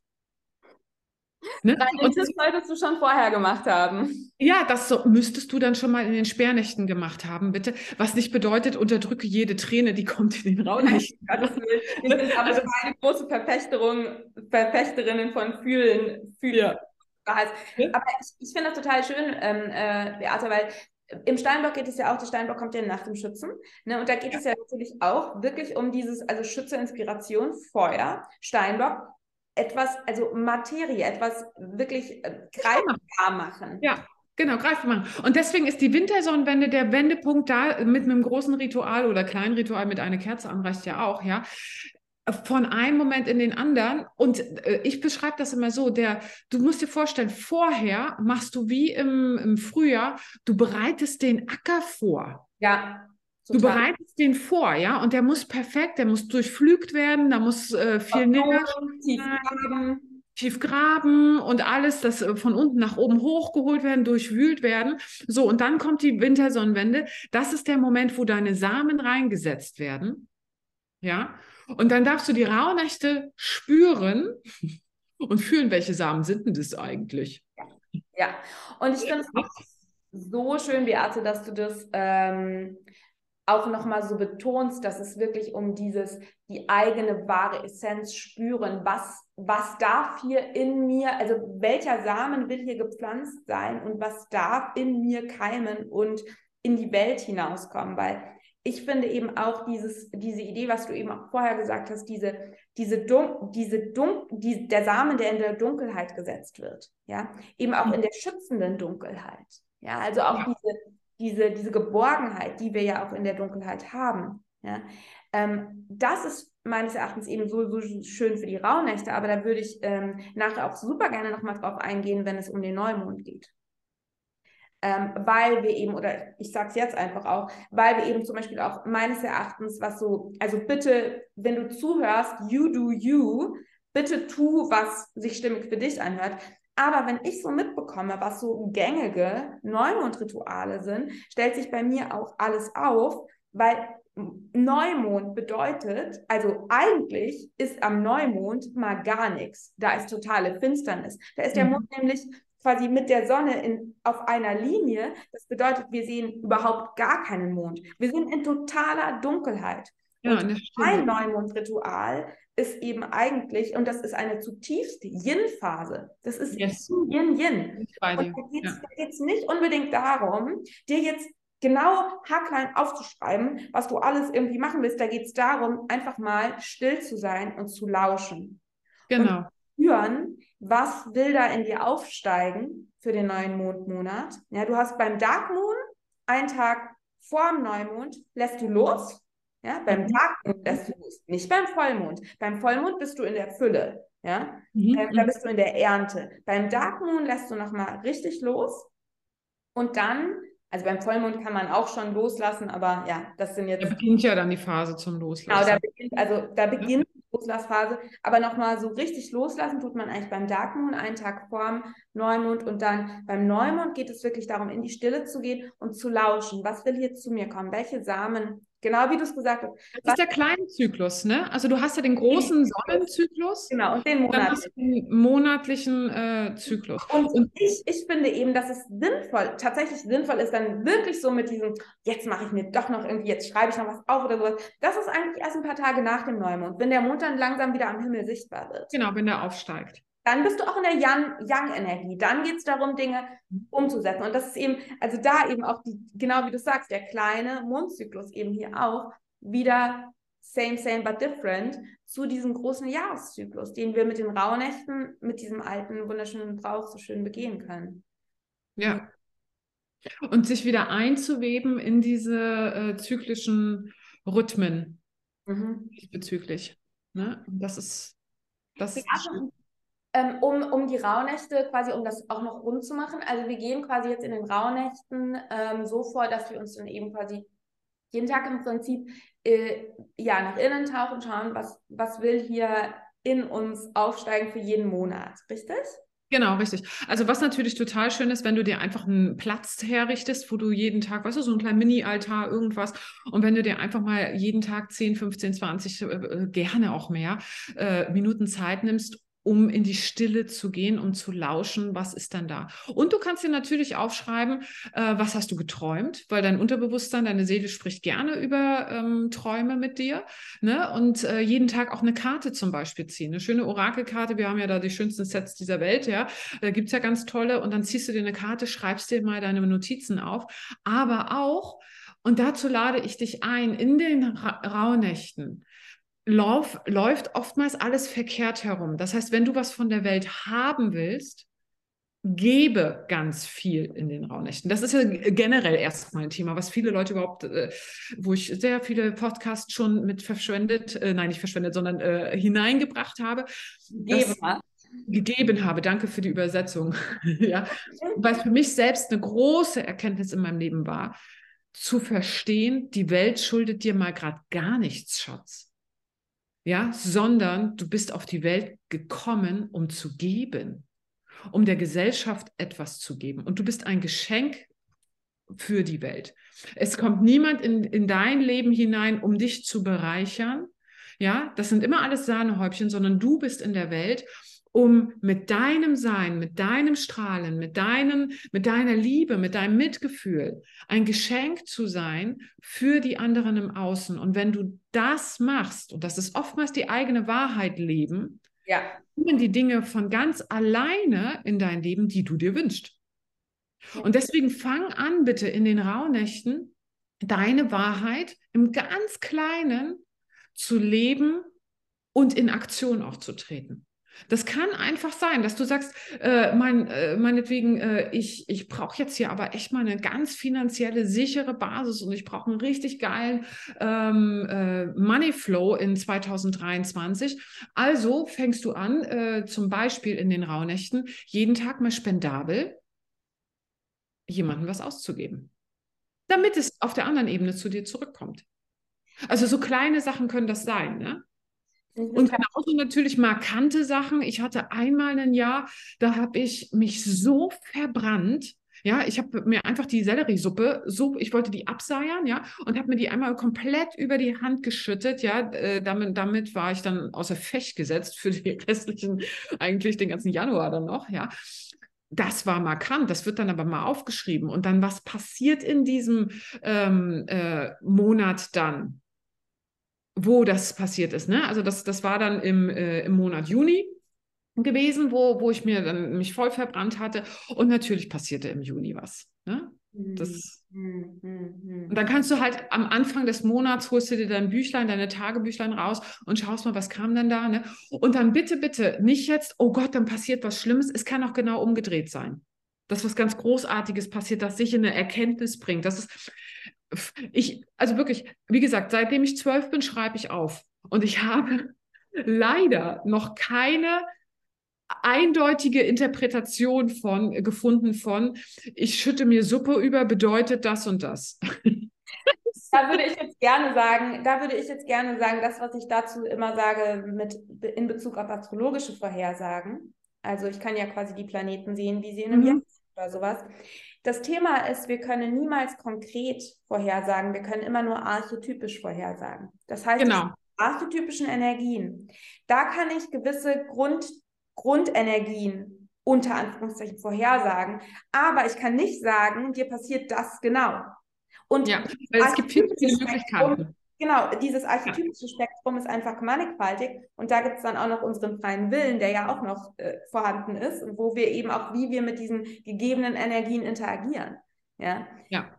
Ne? Nein, und das solltest du schon vorher gemacht haben. Ja, das so, müsstest du dann schon mal in den Sperrnächten gemacht haben, bitte. Was nicht bedeutet, unterdrücke jede Träne, die kommt in den Rauhnächten. Wir sind aber also, keine große Verfechterung, Verfechterinnen von Fühlen. Fühlen. Ja. Aber ich, ich finde das total schön, ähm, äh, Beate, weil im Steinbock geht es ja auch, der Steinbock kommt ja nach dem Schützen. Ne? Und da geht ja. es ja natürlich auch wirklich um dieses, also Schütze, Inspiration, Feuer, Steinbock etwas, also Materie, etwas wirklich äh, greifbar machen. Ja, Genau, greifbar machen. Und deswegen ist die Wintersonnenwende der Wendepunkt da mit einem großen Ritual oder kleinen Ritual mit einer Kerze anreicht ja auch, ja. von einem Moment in den anderen. Und äh, ich beschreibe das immer so: der, du musst dir vorstellen, vorher machst du wie im, im Frühjahr, du bereitest den Acker vor. Ja. Du bereitest den vor, ja, und der muss perfekt, der muss durchflügt werden, da muss äh, viel näher tief graben. tief graben und alles, das äh, von unten nach oben hochgeholt werden, durchwühlt werden. So, und dann kommt die Wintersonnenwende. Das ist der Moment, wo deine Samen reingesetzt werden. Ja, und dann darfst du die Rauhnächte spüren [LAUGHS] und fühlen, welche Samen sind denn das eigentlich? Ja, und ich finde es auch so schön, Beate, dass du das ähm, auch nochmal so betonst, dass es wirklich um dieses, die eigene wahre Essenz spüren, was, was darf hier in mir, also welcher Samen will hier gepflanzt sein und was darf in mir keimen und in die Welt hinauskommen, weil ich finde eben auch dieses, diese Idee, was du eben auch vorher gesagt hast, diese, diese Dun diese Dun die, der Samen, der in der Dunkelheit gesetzt wird, ja, eben auch in der schützenden Dunkelheit. Ja, also auch ja. diese, diese, diese Geborgenheit, die wir ja auch in der Dunkelheit haben. Ja, ähm, das ist meines Erachtens eben so, so schön für die Rauhnächte, aber da würde ich ähm, nachher auch super gerne nochmal drauf eingehen, wenn es um den Neumond geht ähm, weil wir eben, oder ich sage es jetzt einfach auch, weil wir eben zum Beispiel auch meines Erachtens, was so, also bitte, wenn du zuhörst, you do you, bitte tu, was sich stimmig für dich anhört. Aber wenn ich so mitbekomme, was so gängige Neumondrituale sind, stellt sich bei mir auch alles auf, weil Neumond bedeutet, also eigentlich ist am Neumond mal gar nichts. Da ist totale Finsternis. Da ist der mhm. Mond nämlich quasi mit der Sonne in, auf einer Linie. Das bedeutet, wir sehen überhaupt gar keinen Mond. Wir sind in totaler Dunkelheit. Ja, und ein Neumondritual ist eben eigentlich, und das ist eine zutiefst Yin-Phase. Das ist yes. Yin-Yin. Da geht es ja. nicht unbedingt darum, dir jetzt genau haarklein aufzuschreiben, was du alles irgendwie machen willst. Da geht es darum, einfach mal still zu sein und zu lauschen. Genau. Und spüren, was will da in dir aufsteigen für den neuen Mondmonat. Ja, du hast beim Dark Moon einen Tag vor dem Neumond lässt du los. Ja, beim mhm. Dark Moon lässt du los, nicht beim Vollmond. Beim Vollmond bist du in der Fülle. Ja, mhm. ähm, da bist du in der Ernte. Beim Dark Moon lässt du nochmal richtig los und dann also beim Vollmond kann man auch schon loslassen, aber ja, das sind jetzt. Da beginnt ja dann die Phase zum Loslassen. Genau, da beginnt, also da beginnt Loslassphase. Aber nochmal so richtig loslassen tut man eigentlich beim Dark Moon, einen Tag vorm Neumond. Und dann beim Neumond geht es wirklich darum, in die Stille zu gehen und zu lauschen. Was will hier zu mir kommen? Welche Samen Genau wie du es gesagt hast. Das ist der kleine Zyklus, ne? Also du hast ja den großen Sonnenzyklus. Genau, und den monatlichen, den monatlichen äh, Zyklus. Und, und, ich, ich finde eben, dass es sinnvoll, tatsächlich sinnvoll ist, dann wirklich so mit diesem, jetzt mache ich mir doch noch irgendwie, jetzt schreibe ich noch was auf oder sowas. Das ist eigentlich erst ein paar Tage nach dem Neumond, wenn der Mond dann langsam wieder am Himmel sichtbar wird. Genau, wenn der aufsteigt dann bist du auch in der Yang-Energie. Yang dann geht es darum, Dinge umzusetzen. Und das ist eben, also da eben auch, die, genau wie du sagst, der kleine Mondzyklus eben hier auch wieder same, same, but different zu diesem großen Jahreszyklus, den wir mit den Rauhnächten, mit diesem alten, wunderschönen Brauch so schön begehen können. Ja. Und sich wieder einzuweben in diese äh, zyklischen Rhythmen mhm. diesbezüglich. Ne? das ist, das ist ähm, um, um die Rauhnächte quasi, um das auch noch rund zu machen. Also wir gehen quasi jetzt in den Rauhnächten ähm, so vor, dass wir uns dann eben quasi jeden Tag im Prinzip äh, ja, nach innen tauchen, schauen, was, was will hier in uns aufsteigen für jeden Monat, richtig? Genau, richtig. Also was natürlich total schön ist, wenn du dir einfach einen Platz herrichtest, wo du jeden Tag, weißt du, so ein kleiner Mini-Altar, irgendwas, und wenn du dir einfach mal jeden Tag 10, 15, 20, äh, gerne auch mehr äh, Minuten Zeit nimmst, um in die Stille zu gehen, um zu lauschen, was ist dann da. Und du kannst dir natürlich aufschreiben, äh, was hast du geträumt, weil dein Unterbewusstsein, deine Seele spricht gerne über ähm, Träume mit dir. Ne? Und äh, jeden Tag auch eine Karte zum Beispiel ziehen. Eine schöne Orakelkarte, wir haben ja da die schönsten Sets dieser Welt, ja. Da gibt es ja ganz tolle. Und dann ziehst du dir eine Karte, schreibst dir mal deine Notizen auf. Aber auch, und dazu lade ich dich ein, in den Ra Rauhnächten lauf, läuft oftmals alles verkehrt herum. Das heißt, wenn du was von der Welt haben willst, gebe ganz viel in den Rauhnächten. Das ist ja generell erstmal ein Thema, was viele Leute überhaupt, äh, wo ich sehr viele Podcasts schon mit verschwendet, äh, nein, nicht verschwendet, sondern äh, hineingebracht habe. Gegeben, gegeben habe. Danke für die Übersetzung. [LAUGHS] ja. Weil für mich selbst eine große Erkenntnis in meinem Leben war, zu verstehen, die Welt schuldet dir mal gerade gar nichts, Schatz. Ja, sondern du bist auf die Welt gekommen, um zu geben um der Gesellschaft etwas zu geben. Und du bist ein Geschenk für die Welt. Es kommt niemand in, in dein Leben hinein, um dich zu bereichern. Ja, das sind immer alles Sahnehäubchen, sondern du bist in der Welt, um mit deinem Sein, mit deinem Strahlen, mit, deinen, mit deiner Liebe, mit deinem Mitgefühl ein Geschenk zu sein für die anderen im Außen. Und wenn du das machst, und das ist oftmals die eigene Wahrheit leben, ja. kommen die Dinge von ganz alleine in dein Leben, die du dir wünschst. Und deswegen fang an, bitte in den Rauhnächten deine Wahrheit im ganz Kleinen zu leben und in Aktion auch zu treten. Das kann einfach sein, dass du sagst, äh, mein, äh, meinetwegen, äh, ich, ich brauche jetzt hier aber echt mal eine ganz finanzielle, sichere Basis und ich brauche einen richtig geilen ähm, äh, Money Flow in 2023. Also fängst du an, äh, zum Beispiel in den Rauhnächten, jeden Tag mal spendabel jemandem was auszugeben, damit es auf der anderen Ebene zu dir zurückkommt. Also so kleine Sachen können das sein, ne? Und genauso natürlich markante Sachen. Ich hatte einmal ein Jahr, da habe ich mich so verbrannt. Ja, ich habe mir einfach die Selleriesuppe, so, ich wollte die abseiern, ja, und habe mir die einmal komplett über die Hand geschüttet, ja. Äh, damit, damit war ich dann außer Fecht gesetzt für die [LAUGHS] restlichen, eigentlich den ganzen Januar dann noch, ja. Das war markant, das wird dann aber mal aufgeschrieben. Und dann, was passiert in diesem ähm, äh, Monat dann? Wo das passiert ist. Ne? Also das, das war dann im, äh, im Monat Juni gewesen, wo, wo ich mir dann mich voll verbrannt hatte. Und natürlich passierte im Juni was. Ne? Das, hm, hm, hm, und dann kannst du halt am Anfang des Monats holst du dir dein Büchlein, deine Tagebüchlein raus und schaust mal, was kam denn da. Ne? Und dann bitte, bitte nicht jetzt, oh Gott, dann passiert was Schlimmes. Es kann auch genau umgedreht sein. Dass was ganz Großartiges passiert, das sich in eine Erkenntnis bringt. Das ist, ich, also wirklich, wie gesagt, seitdem ich zwölf bin, schreibe ich auf. Und ich [LAUGHS] habe leider noch keine eindeutige Interpretation von gefunden von ich schütte mir Suppe über bedeutet das und das. Da würde ich jetzt gerne sagen, da würde ich jetzt gerne sagen, das, was ich dazu immer sage mit in Bezug auf astrologische Vorhersagen. Also ich kann ja quasi die Planeten sehen, wie sie in einem mhm. Jahr oder sowas. Das Thema ist, wir können niemals konkret vorhersagen, wir können immer nur archetypisch vorhersagen. Das heißt, genau. archetypischen Energien, da kann ich gewisse Grund, Grundenergien unter Anführungszeichen vorhersagen, aber ich kann nicht sagen, dir passiert das genau. Und ja, weil es gibt viele, viele Möglichkeiten. Genau, dieses archetypische Spektrum ist einfach mannigfaltig und da gibt es dann auch noch unseren freien Willen, der ja auch noch äh, vorhanden ist und wo wir eben auch, wie wir mit diesen gegebenen Energien interagieren. Ja. ja.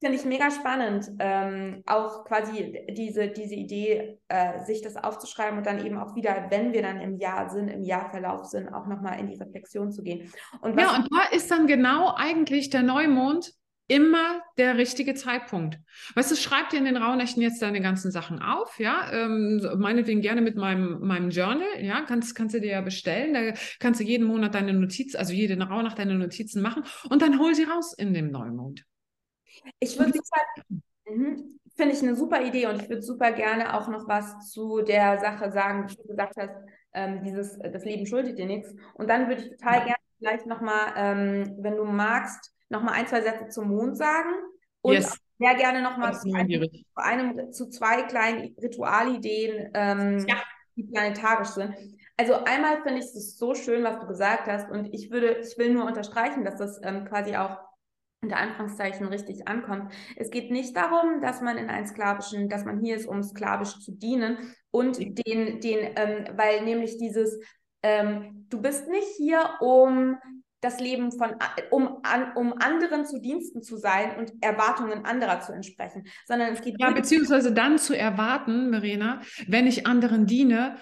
Finde ich mega spannend, ähm, auch quasi diese, diese Idee, äh, sich das aufzuschreiben und dann eben auch wieder, wenn wir dann im Jahr sind, im Jahrverlauf sind, auch nochmal in die Reflexion zu gehen. Und ja, und da ist dann genau eigentlich der Neumond immer der richtige Zeitpunkt. Weißt du, schreib dir in den Rauhnächten jetzt deine ganzen Sachen auf, ja, ähm, meinetwegen gerne mit meinem, meinem Journal, ja, kannst, kannst du dir ja bestellen, da kannst du jeden Monat deine Notizen, also jede Rauhnacht deine Notizen machen und dann hol sie raus in dem Neumond. Ich würde mhm. finde ich eine super Idee und ich würde super gerne auch noch was zu der Sache sagen, wie du gesagt hast, ähm, dieses, das Leben schuldet dir nichts. Und dann würde ich total ja. gerne vielleicht nochmal, ähm, wenn du magst, noch mal ein, zwei Sätze zum Mond sagen und yes. sehr gerne noch mal zu einem, zu, einem, zu zwei kleinen Ritualideen, ähm, ja. die planetarisch sind. Also einmal finde ich es so schön, was du gesagt hast und ich würde, ich will nur unterstreichen, dass das ähm, quasi auch unter Anführungszeichen richtig ankommt. Es geht nicht darum, dass man in einen sklavischen, dass man hier ist, um sklavisch zu dienen und den, den, ähm, weil nämlich dieses, ähm, du bist nicht hier, um das Leben von, um, an, um anderen zu Diensten zu sein und Erwartungen anderer zu entsprechen, sondern es geht. Ja, beziehungsweise dann zu erwarten, Verena, wenn ich anderen diene,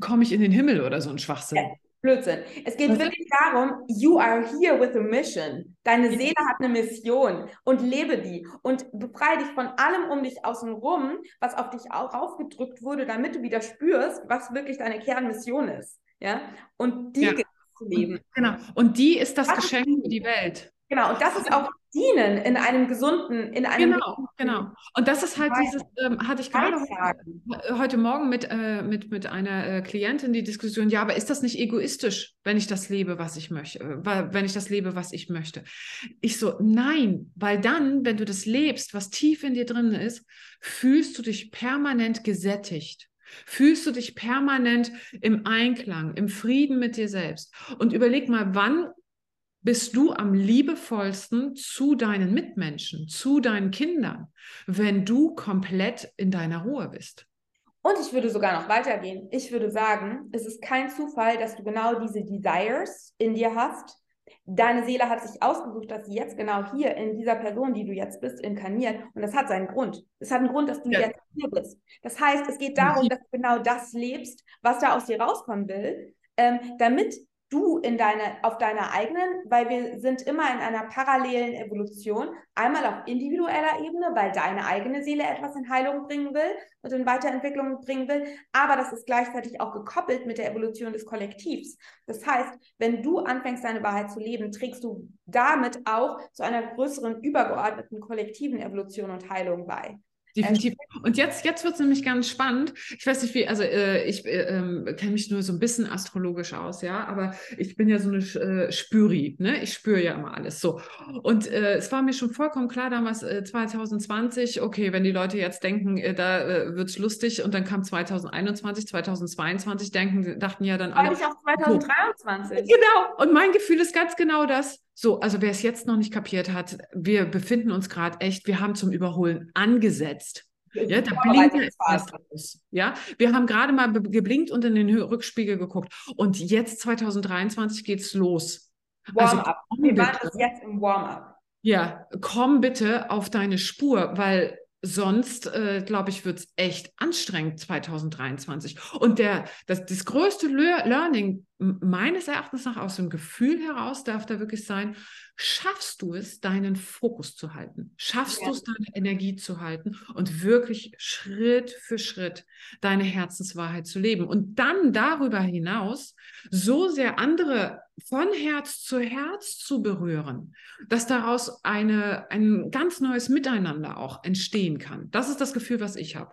komme ich in den Himmel oder so ein Schwachsinn. Ja. Blödsinn. Es geht Was wirklich darum, you are here with a mission. Deine Seele hat eine Mission und lebe die und befreie dich von allem um dich außen rum, was auf dich auch aufgedrückt wurde, damit du wieder spürst, was wirklich deine Kernmission ist. Ja, und die Ja. Leben. Genau. Und die ist das Das ist Geschenk die. für die Welt. Genau, und das ist auch Dienen in einem gesunden, in einem Genau, genau. Und das ist halt dieses, ähm, hatte ich gerade heute, heute Morgen mit, äh, mit, mit einer äh, Klientin die Diskussion, ja, aber ist das nicht egoistisch, wenn ich das lebe, was ich möchte, äh, wenn ich das lebe, was ich möchte? Ich so, nein, weil dann, wenn du das lebst, was tief in dir drin ist, fühlst du dich permanent gesättigt. Fühlst du dich permanent im Einklang, im Frieden mit dir selbst. Und überleg mal, wann bist du am liebevollsten zu deinen Mitmenschen, zu deinen Kindern, wenn du komplett in deiner Ruhe bist. Und ich würde sogar noch weitergehen. Ich würde sagen, es ist kein Zufall, dass du genau diese Desires in dir hast. Deine Seele hat sich ausgesucht, dass sie jetzt genau hier in dieser Person, die du jetzt bist, inkarniert. Und das hat seinen Grund. Es hat einen Grund, dass du Ja. jetzt hier bist. Das heißt, es geht darum, dass du genau das lebst, was da aus dir rauskommen will, ähm, damit du in deine, auf deiner eigenen, weil wir sind immer in einer parallelen Evolution, einmal auf individueller Ebene, weil deine eigene Seele etwas in Heilung bringen will und in Weiterentwicklung bringen will, aber das ist gleichzeitig auch gekoppelt mit der Evolution des Kollektivs. Das heißt, wenn du anfängst, deine Wahrheit zu leben, trägst du damit auch zu einer größeren, übergeordneten kollektiven Evolution und Heilung bei. Definitiv. Und jetzt, jetzt wird es nämlich ganz spannend. Ich weiß nicht wie, also äh, ich äh, ähm, kenne mich nur so ein bisschen astrologisch aus, ja, aber ich bin ja so eine äh, Spüri, ne? Ich spüre ja immer alles so. Und äh, es war mir schon vollkommen klar damals äh, 2020, okay, wenn die Leute jetzt denken, äh, da äh, wird es lustig und dann kam 2021, 2022, denken, dachten ja dann alle. Freue dich auf 2023. Genau. Und mein Gefühl ist ganz genau das. So, also wer es jetzt noch nicht kapiert hat, wir befinden uns gerade echt, wir haben zum Überholen angesetzt. Ja, da blinkt ja etwas aus. Ja, wir haben gerade mal geblinkt und in den Rückspiegel geguckt. Und jetzt 2023 geht's los. Also Warm-up. komm Wir waren bis jetzt im Warm-up. Ja, komm bitte auf deine Spur, weil sonst, äh, glaube ich, wird es echt anstrengend 2023. Und der, das, das größte Lear Learning meines Erachtens nach aus dem Gefühl heraus darf da wirklich sein, schaffst du es, deinen Fokus zu halten? Schaffst Ja. du es, deine Energie zu halten und wirklich Schritt für Schritt deine Herzenswahrheit zu leben? Und dann darüber hinaus so sehr andere von Herz zu Herz zu berühren, dass daraus eine, ein ganz neues Miteinander auch entstehen kann. Das ist das Gefühl, was ich habe.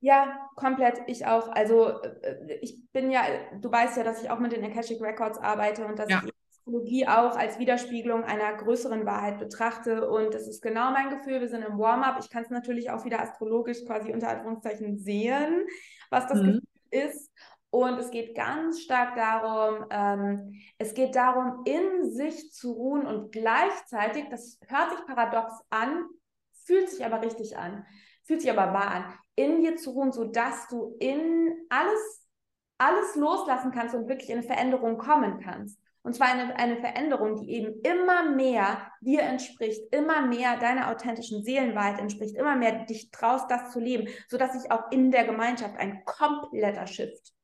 Ja, komplett. Ich auch. Also äh, ich bin ja, du weißt ja, dass ich auch mit den Akashic Records arbeite und dass Ja. ich Astrologie auch als Widerspiegelung einer größeren Wahrheit betrachte. Und das ist genau mein Gefühl. Wir sind im Warm-up. Ich kann es natürlich auch wieder astrologisch quasi unter Anführungszeichen sehen, was das Mhm. Gefühl ist. Und es geht ganz stark darum, ähm, es geht darum, in sich zu ruhen und gleichzeitig, das hört sich paradox an, fühlt sich aber richtig an, fühlt sich aber wahr an, in dir zu ruhen, sodass du in alles, alles loslassen kannst und wirklich in eine Veränderung kommen kannst. Und zwar eine, eine Veränderung, die eben immer mehr dir entspricht, immer mehr deiner authentischen Seelenwahrheit entspricht, immer mehr dich traust, das zu leben, sodass sich auch in der Gemeinschaft ein kompletter Shift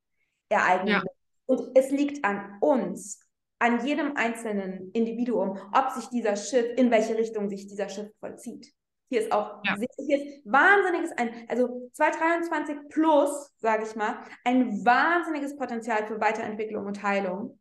ereignet. Ja. Und es liegt an uns, an jedem einzelnen Individuum, ob sich dieser Shift, in welche Richtung sich dieser Shift vollzieht. Hier ist auch Ja. hier ist wahnsinniges, ein, also 2023 plus, sage ich mal, ein wahnsinniges Potenzial für Weiterentwicklung und Heilung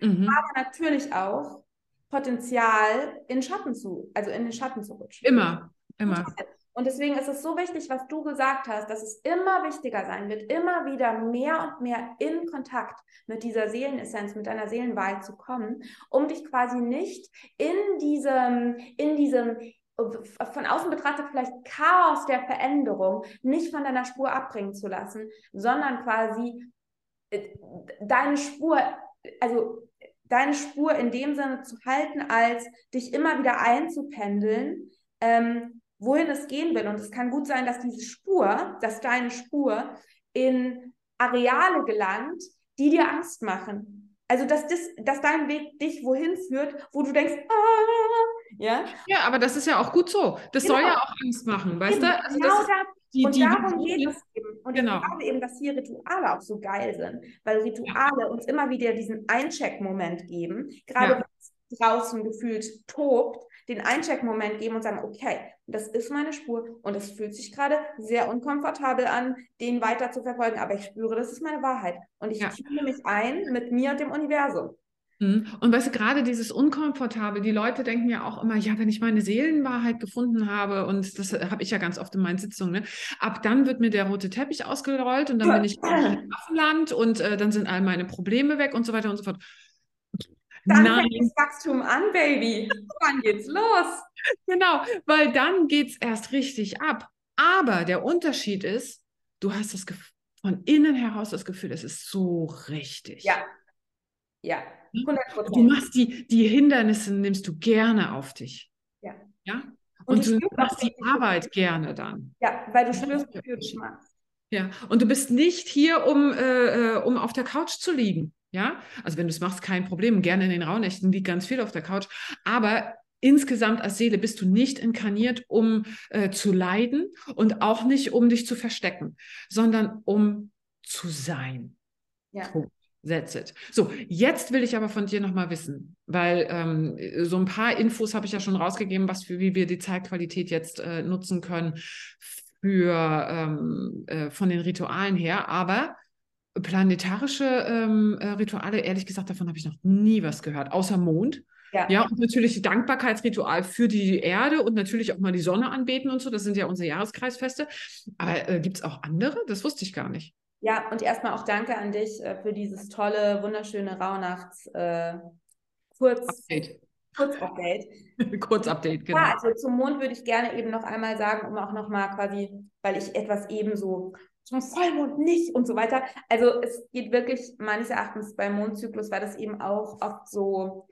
Mhm. aber natürlich auch Potenzial in Schatten zu, also in den Schatten zu rutschen. Immer, immer. Und deswegen ist es so wichtig, was du gesagt hast, dass es immer wichtiger sein wird, immer wieder mehr und mehr in Kontakt mit dieser Seelenessenz, mit deiner Seelenwahrheit zu kommen, um dich quasi nicht in diesem, in diesem von außen betrachtet vielleicht Chaos der Veränderung nicht von deiner Spur abbringen zu lassen, sondern quasi äh, deine Spur, also deine Spur in dem Sinne zu halten, als dich immer wieder einzupendeln, ähm, wohin es gehen will. Und es kann gut sein, dass diese Spur, dass deine Spur in Areale gelangt, die dir Angst machen. Also, dass, das, dass dein Weg dich wohin führt, wo du denkst, ah, ja. Ja, aber das ist ja auch gut so. Das genau. soll ja auch Angst machen, weißt eben, du? Also genau das, die, und die, darum die, geht es eben. Und genau. ich glaube eben, dass hier Rituale auch so geil sind, weil Rituale ja. uns immer wieder diesen Eincheck-Moment geben, gerade ja. wenn es draußen gefühlt tobt, den Eincheck-Moment geben und sagen, okay, das ist meine Spur und es fühlt sich gerade sehr unkomfortabel an, den weiter zu verfolgen, aber ich spüre, das ist meine Wahrheit und ich ja. mich ein mit mir und dem Universum. Mhm. Und weißt du, gerade dieses Unkomfortable, die Leute denken ja auch immer, ja, wenn ich meine Seelenwahrheit gefunden habe, und das habe ich ja ganz oft in meinen Sitzungen, ne, ab dann wird mir der rote Teppich ausgerollt und dann bin ich [CLEARS THROAT] im Waffenland und äh, dann sind all meine Probleme weg und so weiter und so fort. Dann Nein. fängt das Wachstum an, Baby. Wann geht's los? Genau, weil dann geht's erst richtig ab. Aber der Unterschied ist, du hast das Gefühl, von innen heraus das Gefühl, es ist so richtig. Ja. Ja. 100%. Du machst die, die Hindernisse, nimmst du gerne auf dich. Ja. Ja. Und, und du machst die Arbeit gerne dann. Ja, weil du spürst, wofür du machst. Ja, und du bist nicht hier, um, äh, äh, um auf der Couch zu liegen. Ja, also wenn du es machst, kein Problem. Gerne in den Rauhnächten liegt ganz viel auf der Couch. Aber insgesamt als Seele bist du nicht inkarniert, um äh, zu leiden und auch nicht, um dich zu verstecken, sondern um zu sein. Ja. That's it. So, jetzt will ich aber von dir nochmal wissen, weil ähm, so ein paar Infos habe ich ja schon rausgegeben, was für, wie wir die Zeitqualität jetzt äh, nutzen können für ähm, äh, von den Ritualen her. Aber planetarische ähm, äh, Rituale, ehrlich gesagt, davon habe ich noch nie was gehört, außer Mond. Ja. ja, und natürlich Dankbarkeitsritual für die Erde und natürlich auch mal die Sonne anbeten und so. Das sind ja unsere Jahreskreisfeste. Aber äh, gibt es auch andere? Das wusste ich gar nicht. Ja, und erstmal auch danke an dich äh, für dieses tolle, wunderschöne Rauhnachts äh, Kurz Update. Kurzupdate. [LAUGHS] Kurzupdate, genau. Ja, also zum Mond würde ich gerne eben noch einmal sagen, um auch nochmal quasi, weil ich etwas eben so zum Vollmond nicht und so weiter. Also es geht wirklich meines Erachtens beim Mondzyklus, weil das eben auch oft so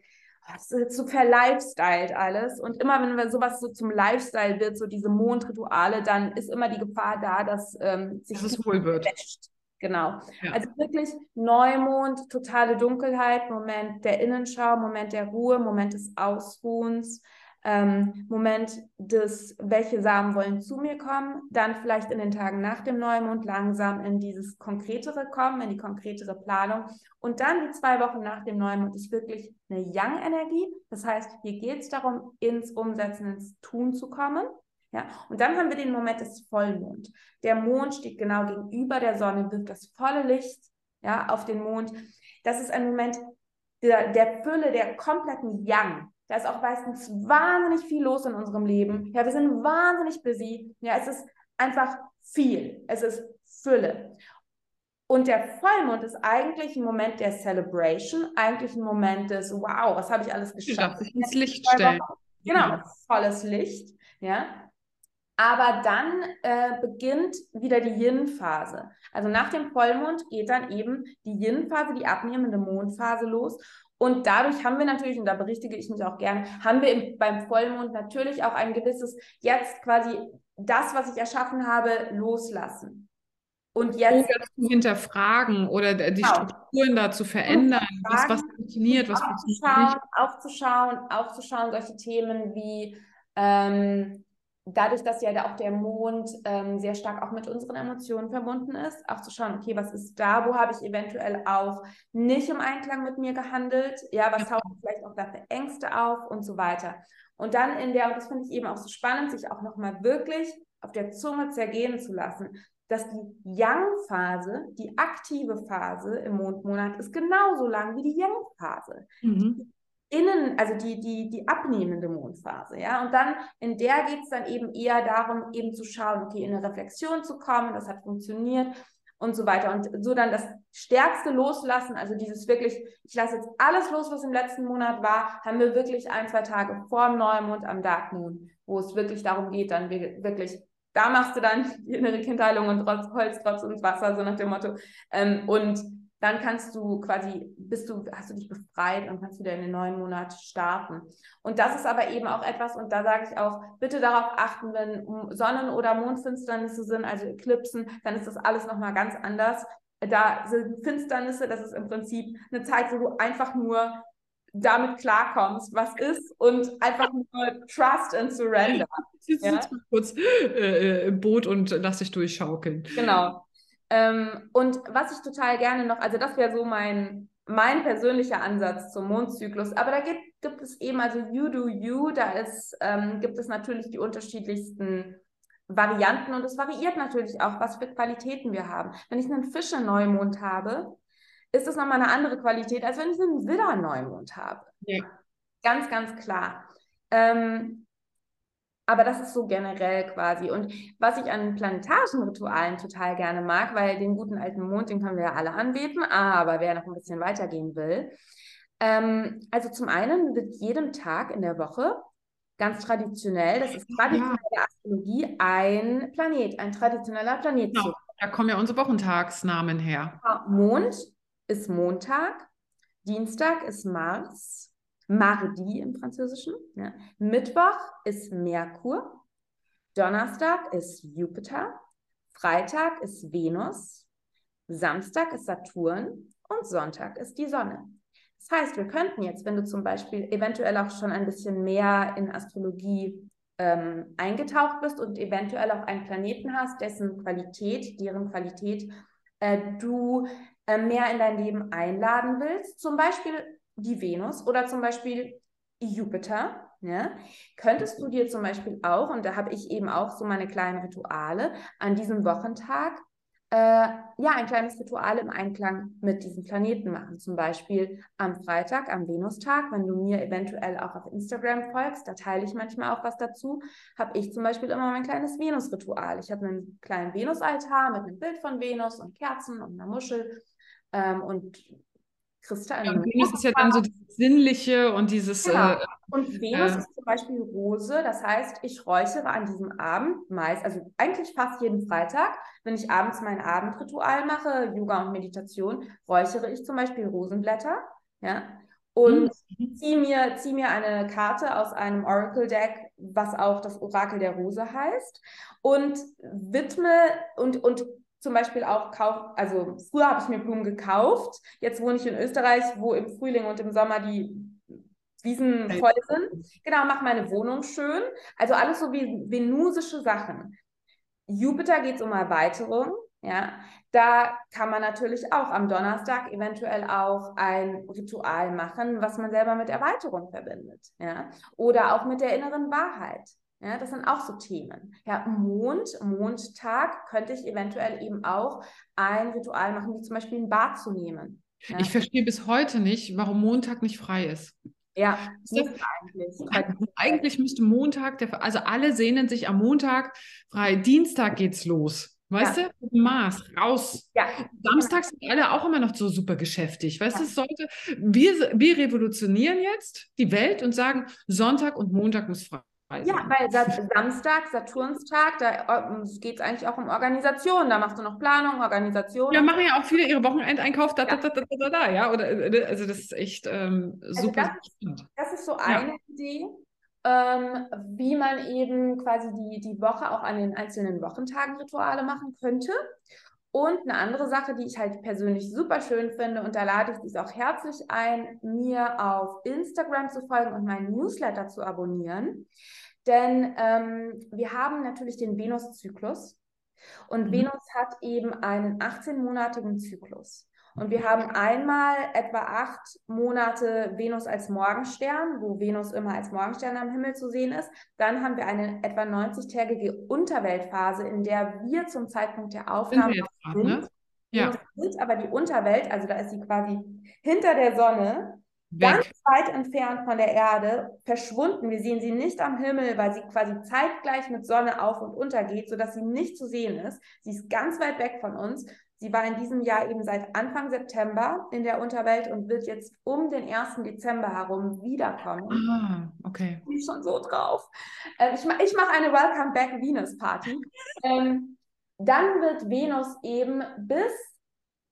so verlifestylt alles. Und immer wenn wir sowas so zum Lifestyle wird, so diese Mondrituale, dann ist immer die Gefahr da, dass ähm, sich das wohl wird. Wäscht. Genau. Ja. Also wirklich Neumond, totale Dunkelheit, Moment der Innenschau, Moment der Ruhe, Moment des Ausruhens, ähm, Moment des, welche Samen wollen zu mir kommen, dann vielleicht in den Tagen nach dem Neumond langsam in dieses Konkretere kommen, in die konkretere Planung. Und dann die zwei Wochen nach dem Neumond ist wirklich eine Young-Energie. Das heißt, hier geht es darum, ins Umsetzen, ins Tun zu kommen. Ja, und dann haben wir den Moment des Vollmond. Der Mond steht genau gegenüber der Sonne, wirft das volle Licht ja, auf den Mond. Das ist ein Moment der, der Fülle, der kompletten Yang. Da ist auch meistens wahnsinnig viel los in unserem Leben. Ja, wir sind wahnsinnig busy. Ja, es ist einfach viel. Es ist Fülle. Und der Vollmond ist eigentlich ein Moment der Celebration, eigentlich ein Moment des Wow, was habe ich alles geschafft? Ich ins Licht stellen. Genau, ja. volles Licht. Ja. Aber dann äh, beginnt wieder die Yin-Phase. Also nach dem Vollmond geht dann eben die Yin-Phase, die abnehmende Mondphase los. Und dadurch haben wir natürlich, und da berichtige ich mich auch gerne, haben wir im, beim Vollmond natürlich auch ein gewisses, jetzt quasi das, was ich erschaffen habe, loslassen. Und jetzt oder zu hinterfragen oder die genau. Strukturen da zu verändern, was, was funktioniert, was funktioniert nicht. Aufzuschauen, aufzuschauen, solche Themen wie ähm, dadurch, dass ja auch der Mond ähm, sehr stark auch mit unseren Emotionen verbunden ist, auch zu schauen, okay, was ist da, wo habe ich eventuell auch nicht im Einklang mit mir gehandelt, ja, was taucht vielleicht auch da für Ängste auf und so weiter. Und dann in der, und das finde ich eben auch so spannend, sich auch nochmal wirklich auf der Zunge zergehen zu lassen, dass die Yang-Phase, die aktive Phase im Mondmonat, ist genauso lang wie die Yang-Phase. Mhm innen, also die, die, die abnehmende Mondphase, ja. Und dann, in der geht es dann eben eher darum, eben zu schauen, okay, in eine Reflexion zu kommen, das hat funktioniert und so weiter. Und so dann das stärkste Loslassen, also dieses wirklich, ich lasse jetzt alles los, was im letzten Monat war, haben wir wirklich ein, zwei Tage vor dem Neumond am Dark Moon, wo es wirklich darum geht, dann wirklich da machst du dann die innere Kindheilung und trotz Holz, trotz und Wasser, so nach dem Motto. Ähm, und dann kannst du quasi, bist du, hast du dich befreit und kannst wieder in den neuen Monat starten. Und das ist aber eben auch etwas, und da sage ich auch, bitte darauf achten, wenn Sonnen- oder Mondfinsternisse sind, also Eklipsen, dann ist das alles nochmal ganz anders. da sind Finsternisse, das ist im Prinzip eine Zeit, wo du einfach nur damit klarkommst, was ist und einfach nur Trust and Surrender. [LAUGHS] Jetzt ja? mal kurz äh, im Boot und lass dich durchschaukeln. Genau. Ähm, und was ich total gerne noch, also das wäre so mein, mein persönlicher Ansatz zum Mondzyklus, aber da gibt, gibt es eben, also You Do You, da ist, ähm, gibt es natürlich die unterschiedlichsten Varianten und es variiert natürlich auch, was für Qualitäten wir haben. Wenn ich einen Fische-Neumond habe, ist das nochmal eine andere Qualität, als wenn ich einen Widder-Neumond habe. Ja. Ganz, ganz klar. Ähm, aber das ist so generell quasi. Und was ich an planetarischen Ritualen total gerne mag, weil den guten alten Mond, den können wir ja alle anbeten, aber wer noch ein bisschen weitergehen will. Ähm, also zum einen wird jedem Tag in der Woche ganz traditionell, das ist traditionelle ja. Astrologie, ein Planet, ein traditioneller Planet. Genau. Da kommen ja unsere Wochentagsnamen her. Mond ist Montag, Dienstag ist Mars, Mardi im Französischen, ja. Mittwoch ist Merkur, Donnerstag ist Jupiter, Freitag ist Venus, Samstag ist Saturn und Sonntag ist die Sonne. Das heißt, wir könnten jetzt, wenn du zum Beispiel eventuell auch schon ein bisschen mehr in Astrologie ähm, eingetaucht bist und eventuell auch einen Planeten hast, dessen Qualität, deren Qualität äh, du äh, mehr in dein Leben einladen willst, zum Beispiel die Venus oder zum Beispiel Jupiter, ja, könntest du dir zum Beispiel auch, und da habe ich eben auch so meine kleinen Rituale, an diesem Wochentag äh, ja, ein kleines Ritual im Einklang mit diesem Planeten machen. Zum Beispiel am Freitag, am Venustag, wenn du mir eventuell auch auf Instagram folgst, da teile ich manchmal auch was dazu, habe ich zum Beispiel immer mein kleines Venus-Ritual. Ich habe einen kleinen Venusaltar mit einem Bild von Venus und Kerzen und einer Muschel ähm, und Kristall. Ja, Venus ist ja dann so dieses Sinnliche und dieses. Genau. Äh, und Venus äh, ist zum Beispiel Rose, das heißt, ich räuchere an diesem Abend meist, also eigentlich fast jeden Freitag, wenn ich abends mein Abendritual mache, Yoga und Meditation, räuchere ich zum Beispiel Rosenblätter. Ja, und mhm. ziehe mir, zieh mir eine Karte aus einem Oracle-Deck, was auch das Orakel der Rose heißt, und widme und, und zum Beispiel auch kauf, also früher habe ich mir Blumen gekauft, jetzt wohne ich in Österreich, wo im Frühling und im Sommer die Wiesen voll sind. Genau, mach meine Wohnung schön. Also alles so wie venusische Sachen. Jupiter geht es um Erweiterung. Ja, da kann man natürlich auch am Donnerstag eventuell auch ein Ritual machen, was man selber mit Erweiterung verbindet. Ja, oder auch mit der inneren Wahrheit. Ja, das sind auch so Themen. Ja, Mond, Mondtag könnte ich eventuell eben auch ein Ritual machen, wie zum Beispiel ein Bad zu nehmen. Ja? Ich verstehe bis heute nicht, warum Montag nicht frei ist. Ja, eigentlich. [LAUGHS] Eigentlich müsste Montag, der, also alle sehnen sich am Montag frei. Dienstag geht's los. Weißt ja. du, Mars, raus. Ja. Samstags sind alle auch immer noch so super geschäftig. Weißt du, es sollte, wir, wir revolutionieren jetzt die Welt und sagen, Sonntag und Montag muss frei ja, weil Samstag, Saturnstag, da äh, geht es eigentlich auch um Organisation. Da machst du noch Planung, Organisation. Ja, machen ja auch viele ihre Wochenendeinkauf, da, ja. da, da, da, da, ja. Oder, äh, also das ist echt ähm, super. Also das, das, ist so eine ja. Idee, ähm, wie man eben quasi die, die Woche auch an den einzelnen Wochentagen Rituale machen könnte. Und eine andere Sache, die ich halt persönlich super schön finde, und da lade ich dich auch herzlich ein, mir auf Instagram zu folgen und meinen Newsletter zu abonnieren. Denn ähm, wir haben natürlich den Venus-Zyklus und mhm. Venus hat eben einen 18-monatigen Zyklus. Und wir haben einmal etwa acht Monate Venus als Morgenstern, wo Venus immer als Morgenstern am Himmel zu sehen ist. Dann haben wir eine etwa 90-tägige Unterweltphase, in der wir zum Zeitpunkt der Aufnahme sind. sind. Ne? Ja. Sind aber die Unterwelt, also da ist sie quasi hinter der Sonne, Weg. ganz weit entfernt von der Erde, verschwunden. Wir sehen sie nicht am Himmel, weil sie quasi zeitgleich mit Sonne auf und unter geht, sodass sie nicht zu sehen ist. Sie ist ganz weit weg von uns. Sie war in diesem Jahr eben seit Anfang September in der Unterwelt und wird jetzt um den 1. Dezember herum wiederkommen. Ah, okay. Ich bin schon so drauf. Äh, ich mache ich mach eine Welcome Back Venus Party. ähm, dann wird Venus eben bis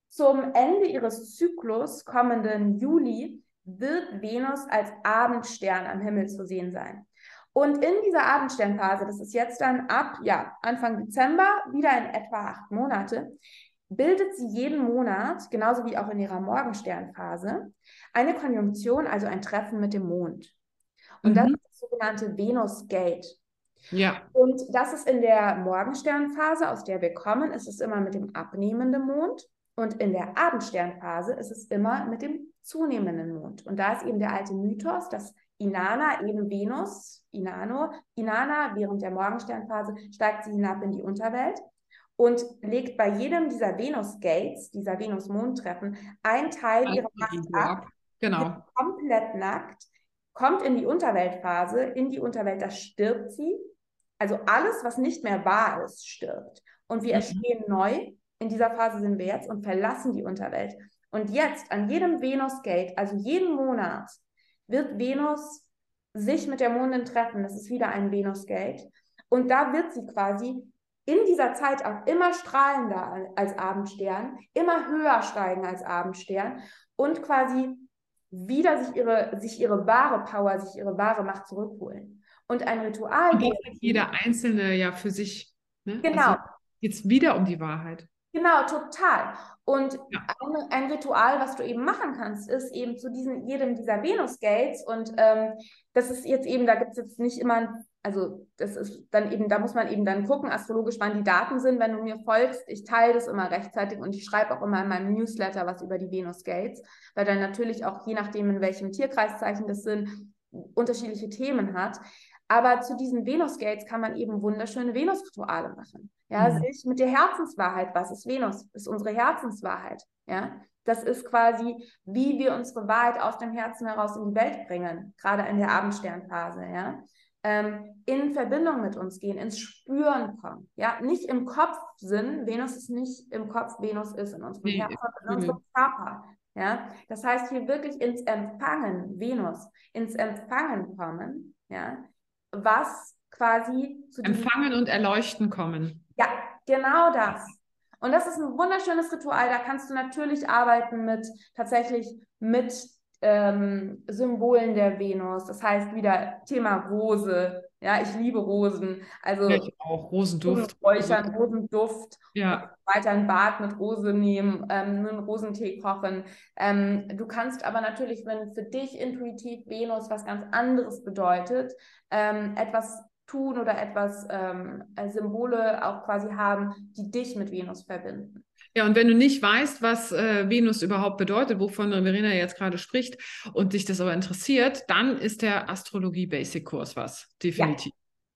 zum Ende ihres Zyklus, kommenden Juli, wird Venus als Abendstern am Himmel zu sehen sein. Und in dieser Abendsternphase, das ist jetzt dann ab ja, Anfang Dezember, wieder in etwa acht Monate, bildet sie jeden Monat, genauso wie auch in ihrer Morgensternphase, eine Konjunktion, also ein Treffen mit dem Mond. Und mhm. das ist das sogenannte Venus-Gate. Ja. Und das ist in der Morgensternphase, aus der wir kommen, ist es immer mit dem abnehmenden Mond. Und in der Abendsternphase ist es immer mit dem zunehmenden Mond. Und da ist eben der alte Mythos, dass Inanna, eben Venus, Inano, Inanna während der Morgensternphase steigt sie hinab in die Unterwelt und legt bei jedem dieser Venus-Gates, dieser Venus-Mondtreffen, ein Teil ihrer Macht ab, genau. komplett nackt, kommt in die Unterweltphase, in die Unterwelt, da stirbt sie. Also alles, was nicht mehr wahr ist, stirbt. Und wir mhm. erstehen neu, in dieser Phase sind wir jetzt und verlassen die Unterwelt. Und jetzt an jedem Venus-Gate, also jeden Monat, wird Venus sich mit der Mondin treffen. Das ist wieder ein Venus-Gate. Und da wird sie quasi in dieser Zeit auch immer strahlender als Abendstern, immer höher steigen als Abendstern und quasi wieder sich ihre, sich ihre wahre Power, sich ihre wahre Macht zurückholen. Und ein Ritual. Und das jeder Einzelne ja für sich. Ne? Genau. Also jetzt wieder um die Wahrheit. Genau, total. Und ja. ein, ein, Ritual, was du eben machen kannst, ist eben zu diesen, jedem dieser Venus-Gates. Und ähm, das ist jetzt eben, da gibt es jetzt nicht immer, also das ist dann eben, da muss man eben dann gucken, astrologisch, wann die Daten sind, wenn du mir folgst. Ich teile das immer rechtzeitig und ich schreibe auch immer in meinem Newsletter was über die Venus-Gates, weil dann natürlich auch je nachdem, in welchem Tierkreiszeichen das sind, unterschiedliche Themen hat. Aber zu diesen Venus-Gates kann man eben wunderschöne Venus-Rituale machen. Ja, mhm. sich mit der Herzenswahrheit, was ist Venus? Ist unsere Herzenswahrheit. Ja, das ist quasi, wie wir unsere Wahrheit aus dem Herzen heraus in die Welt bringen, gerade in der Abendsternphase. Ja, ähm, in Verbindung mit uns gehen, ins Spüren kommen. Ja, nicht im Kopf sind. Venus ist nicht im Kopf, Venus ist in unserem nee, Herzen, in unserem Körper. Ja, das heißt, hier wirklich ins Empfangen, Venus, ins Empfangen kommen. Ja, was quasi zu Empfangen und Erleuchten kommen. Ja, genau das. Und das ist ein wunderschönes Ritual. Da kannst du natürlich arbeiten mit tatsächlich mit ähm, Symbolen der Venus. Das heißt wieder Thema Rose. Ja, ich liebe Rosen. Also ich auch Rosenduft. Räuchern, Rosenduft. Ja. Weiter ein Bad mit Rose nehmen, ähm, einen Rosentee kochen. Ähm, du kannst aber natürlich, wenn für dich intuitiv Venus was ganz anderes bedeutet, ähm, etwas tun oder etwas ähm, Symbole auch quasi haben, die dich mit Venus verbinden. Ja, und wenn du nicht weißt, was äh, Venus überhaupt bedeutet, wovon Verena jetzt gerade spricht, und dich das aber interessiert, dann ist der Astrologie Basic Kurs was, definitiv.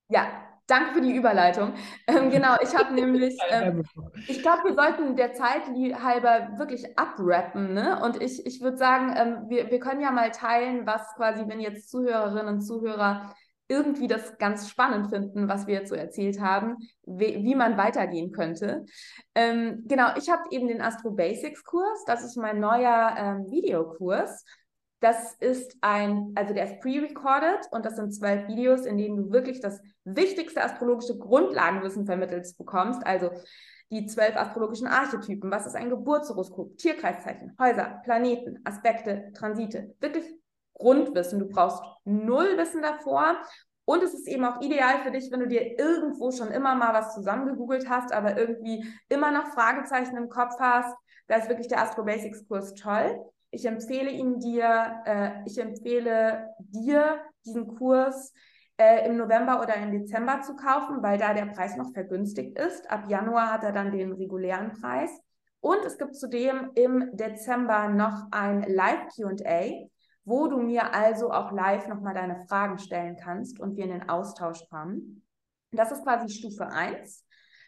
Ja, ja. Danke für die Überleitung. Ähm, genau, ich habe [LAUGHS] nämlich, ähm, ich glaube, wir sollten der Zeit halber wirklich abrappen. Ne? Und ich, ich würde sagen, ähm, wir, wir können ja mal teilen, was quasi, wenn jetzt Zuhörerinnen und Zuhörer irgendwie das ganz spannend finden, was wir jetzt so erzählt haben, wie, wie man weitergehen könnte. Ähm, genau, ich habe eben den Astro Basics Kurs. Das ist mein neuer ähm, Videokurs. Das ist ein, also der ist pre-recorded und das sind zwölf Videos, in denen du wirklich das wichtigste astrologische Grundlagenwissen vermittelt bekommst. Also die zwölf astrologischen Archetypen. Was ist ein Geburtshoroskop? Tierkreiszeichen, Häuser, Planeten, Aspekte, Transite. Wirklich Grundwissen. Du brauchst null Wissen davor. Und es ist eben auch ideal für dich, wenn du dir irgendwo schon immer mal was zusammengegoogelt hast, aber irgendwie immer noch Fragezeichen im Kopf hast. Da ist wirklich der Astro Basics Kurs toll. Ich empfehle ihn dir, äh, ich empfehle dir diesen Kurs äh, im November oder im Dezember zu kaufen, weil da der Preis noch vergünstigt ist. Ab Januar hat er dann den regulären Preis. Und es gibt zudem im Dezember noch ein Live QA wo du mir also auch live nochmal deine Fragen stellen kannst und wir in den Austausch kommen. Das ist quasi Stufe 1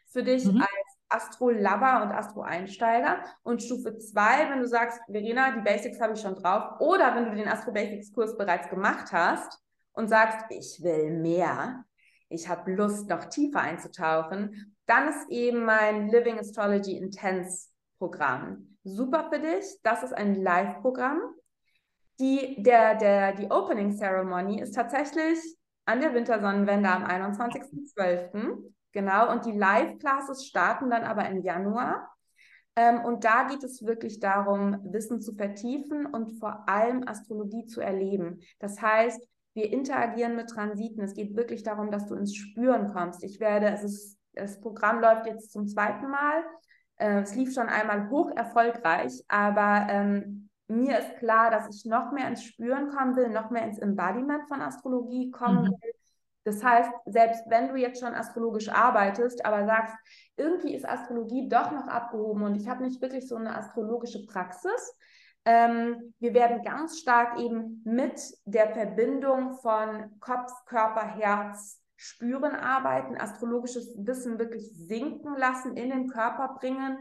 für dich mhm. als Astro-Lover und Astro-Einsteiger. Und Stufe 2, wenn du sagst, Verena, die Basics habe ich schon drauf, oder wenn du den Astro-Basics-Kurs bereits gemacht hast und sagst, ich will mehr, ich habe Lust, noch tiefer einzutauchen, dann ist eben mein Living Astrology Intense Programm super für dich. Das ist ein Live-Programm. Die, der, der, die Opening Ceremony ist tatsächlich an der Wintersonnenwende am 21.12. Genau, und die Live-Classes starten dann aber im Januar. Ähm, und da geht es wirklich darum, Wissen zu vertiefen und vor allem Astrologie zu erleben. Das heißt, wir interagieren mit Transiten. Es geht wirklich darum, dass du ins Spüren kommst. Ich werde, es ist, das Programm läuft jetzt zum zweiten Mal. Äh, es lief schon einmal hoch erfolgreich, aber ähm, mir ist klar, dass ich noch mehr ins Spüren kommen will, noch mehr ins Embodiment von Astrologie kommen mhm. will. Das heißt, selbst wenn du jetzt schon astrologisch arbeitest, aber sagst, irgendwie ist Astrologie doch noch abgehoben und ich habe nicht wirklich so eine astrologische Praxis, ähm, wir werden ganz stark eben mit der Verbindung von Kopf, Körper, Herz, Spüren arbeiten, astrologisches Wissen wirklich sinken lassen, in den Körper bringen.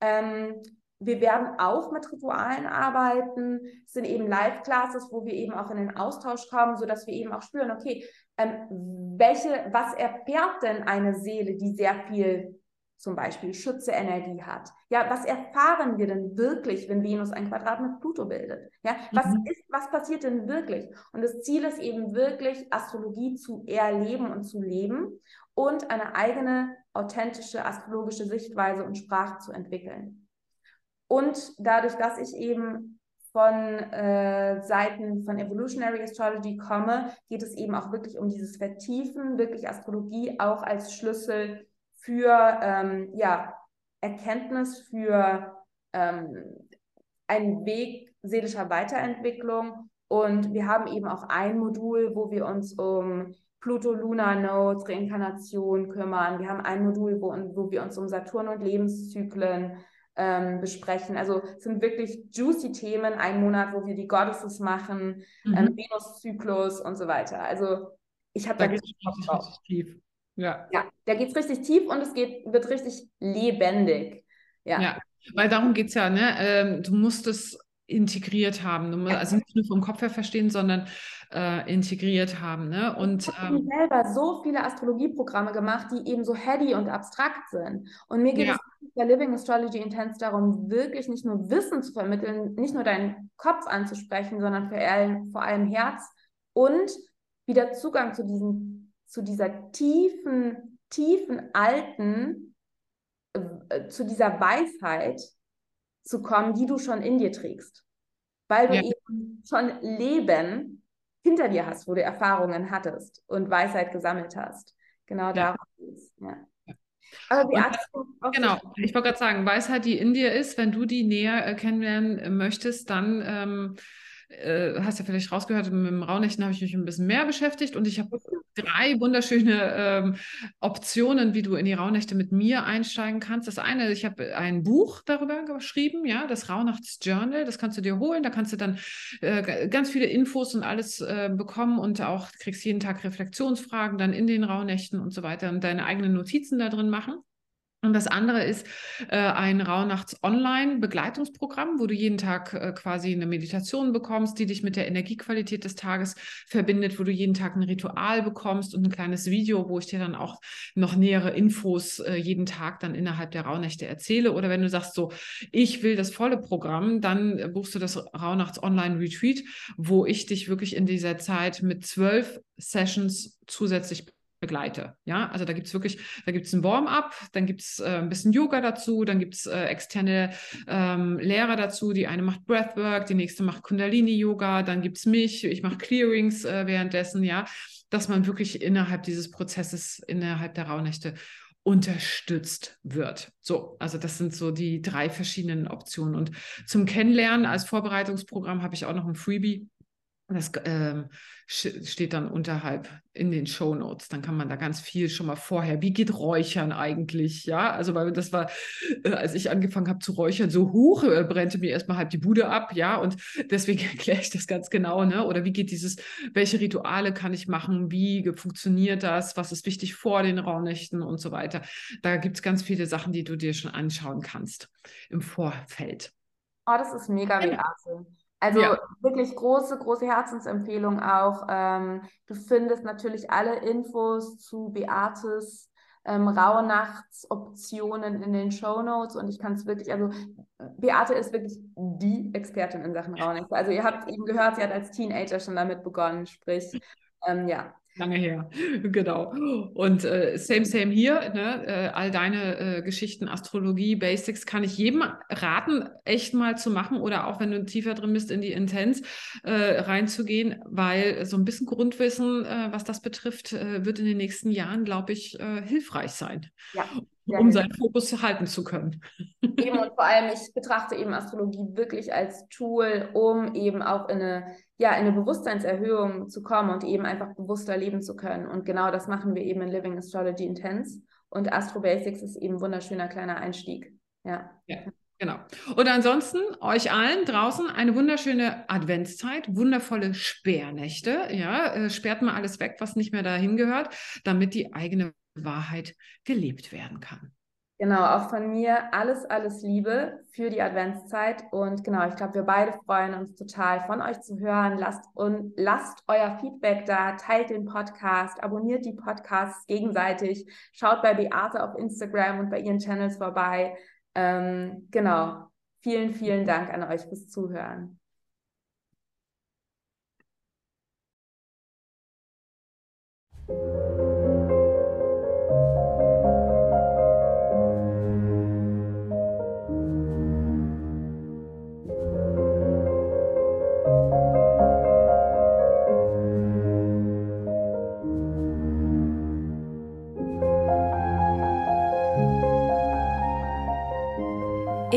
Ähm, wir werden auch mit Ritualen arbeiten. Es sind eben Live-Classes, wo wir eben auch in den Austausch kommen, sodass wir eben auch spüren, okay, ähm, welche, was erfährt denn eine Seele, die sehr viel zum Beispiel Schütze-Energie hat. Ja, was erfahren wir denn wirklich, wenn Venus ein Quadrat mit Pluto bildet? Ja, was mhm. ist, was passiert denn wirklich? Und das Ziel ist eben wirklich, Astrologie zu erleben und zu leben und eine eigene authentische astrologische Sichtweise und Sprache zu entwickeln. Und dadurch, dass ich eben von äh, Seiten von Evolutionary Astrology komme, geht es eben auch wirklich um dieses Vertiefen, wirklich Astrologie auch als Schlüssel für ähm, ja, Erkenntnis, für ähm, einen Weg seelischer Weiterentwicklung. Und wir haben eben auch ein Modul, wo wir uns um Pluto, Lunar Nodes, Reinkarnation kümmern. Wir haben ein Modul, wo, wo wir uns um Saturn und Lebenszyklen ähm, besprechen. Also es sind wirklich juicy Themen. Ein Monat, wo wir die Goddesses machen, mhm. ähm, Venuszyklus und so weiter. Also ich habe da, da richtig drauf. Tief. Ja. Ja, da geht es richtig tief und es geht, wird richtig lebendig. Ja. ja. Weil darum geht es ja, ne? Ähm, du musst es integriert haben. Also nicht nur vom Kopf her verstehen, sondern äh, integriert haben. Ne? Und, ich habe ähm, selber so viele Astrologieprogramme gemacht, die eben so heady und abstrakt sind. Und mir geht ja. es bei Living Astrology Intense darum, wirklich nicht nur Wissen zu vermitteln, nicht nur deinen Kopf anzusprechen, sondern vor allem, vor allem Herz und wieder Zugang zu diesen zu dieser tiefen, tiefen alten, äh, zu dieser Weisheit zu kommen, die du schon in dir trägst. Weil du ja. eben schon Leben hinter dir hast, wo du Erfahrungen hattest und Weisheit gesammelt hast. Genau ja. darum geht es. Ja. Und, genau, ich wollte gerade sagen, Weisheit, die in dir ist, wenn du die näher äh, kennenlernen äh, möchtest, dann ähm, äh, hast ja vielleicht rausgehört, mit dem Raunächten habe ich mich ein bisschen mehr beschäftigt und ich habe drei wunderschöne ähm, Optionen, wie du in die Rauhnächte mit mir einsteigen kannst. Das eine, ich habe ein Buch darüber geschrieben, ja, das Rauhnachtsjournal, das kannst du dir holen, da kannst du dann äh, ganz viele Infos und alles äh, bekommen und auch kriegst jeden Tag Reflexionsfragen dann in den Rauhnächten und so weiter und deine eigenen Notizen da drin machen. Und das andere ist äh, ein Rauhnachts-Online-Begleitungsprogramm, wo du jeden Tag äh, quasi eine Meditation bekommst, die dich mit der Energiequalität des Tages verbindet, wo du jeden Tag ein Ritual bekommst und ein kleines Video, wo ich dir dann auch noch nähere Infos äh, jeden Tag dann innerhalb der Rauhnächte erzähle. Oder wenn du sagst so, ich will das volle Programm, dann buchst du das Rauhnachts-Online-Retreat, wo ich dich wirklich in dieser Zeit mit zwölf Sessions zusätzlich begleite. Ja, also da gibt es wirklich, da gibt es ein Warm-up, dann gibt es äh, ein bisschen Yoga dazu, dann gibt es äh, externe ähm, Lehrer dazu. Die eine macht Breathwork, die nächste macht Kundalini-Yoga, dann gibt es mich, ich mache Clearings äh, währenddessen, ja, dass man wirklich innerhalb dieses Prozesses, innerhalb der Rauhnächte unterstützt wird. So, also das sind so die drei verschiedenen Optionen. Und zum Kennenlernen als Vorbereitungsprogramm habe ich auch noch ein Freebie das ähm, steht dann unterhalb in den Show Notes. Dann kann man da ganz viel schon mal vorher. Wie geht Räuchern eigentlich? Ja, also weil das war, äh, als ich angefangen habe zu räuchern, so hoch äh, brennte mir erstmal halb die Bude ab. Ja, und deswegen [LAUGHS] erkläre ich das ganz genau. Ne? Oder wie geht dieses, welche Rituale kann ich machen? Wie funktioniert das? Was ist wichtig vor den Rauhnächten und so weiter? Da gibt es ganz viele Sachen, die du dir schon anschauen kannst im Vorfeld. Oh, das ist mega, Beate. Also ja. wirklich große, große Herzensempfehlung auch. Ähm, du findest natürlich alle Infos zu Beates ähm, Rauhnachtsoptionen in den Show Notes und ich kann es wirklich, also Beate ist wirklich die Expertin in Sachen Rauhnächte. Also ihr habt eben gehört, sie hat als Teenager schon damit begonnen, sprich, ähm, ja, Lange her, [LAUGHS] genau. Und äh, same, same hier. Ne? Äh, all deine äh, Geschichten, Astrologie, Basics kann ich jedem raten, echt mal zu machen oder auch wenn du tiefer drin bist, in die Intens äh, reinzugehen, weil so ein bisschen Grundwissen, äh, was das betrifft, äh, wird in den nächsten Jahren, glaube ich, hilfreich sein. Ja. um seinen Fokus halten zu können. Eben und vor allem, ich betrachte eben Astrologie wirklich als Tool, um eben auch in eine, ja, in eine Bewusstseinserhöhung zu kommen und eben einfach bewusster leben zu können. Und genau das machen wir eben in Living Astrology Intense. Und Astro Basics ist eben ein wunderschöner kleiner Einstieg. Ja. ja. Genau. Und ansonsten euch allen draußen eine wunderschöne Adventszeit, wundervolle Sperrnächte. Ja, äh, sperrt mal alles weg, was nicht mehr dahin gehört, damit die eigene Wahrheit gelebt werden kann. Genau, auch von mir alles, alles Liebe für die Adventszeit. Und genau, ich glaube, wir beide freuen uns total von euch zu hören. Lasst, und lasst euer Feedback da, teilt den Podcast, abonniert die Podcasts gegenseitig, schaut bei Beate auf Instagram und bei ihren Channels vorbei. Ähm, genau. Vielen, vielen Dank an euch fürs Zuhören.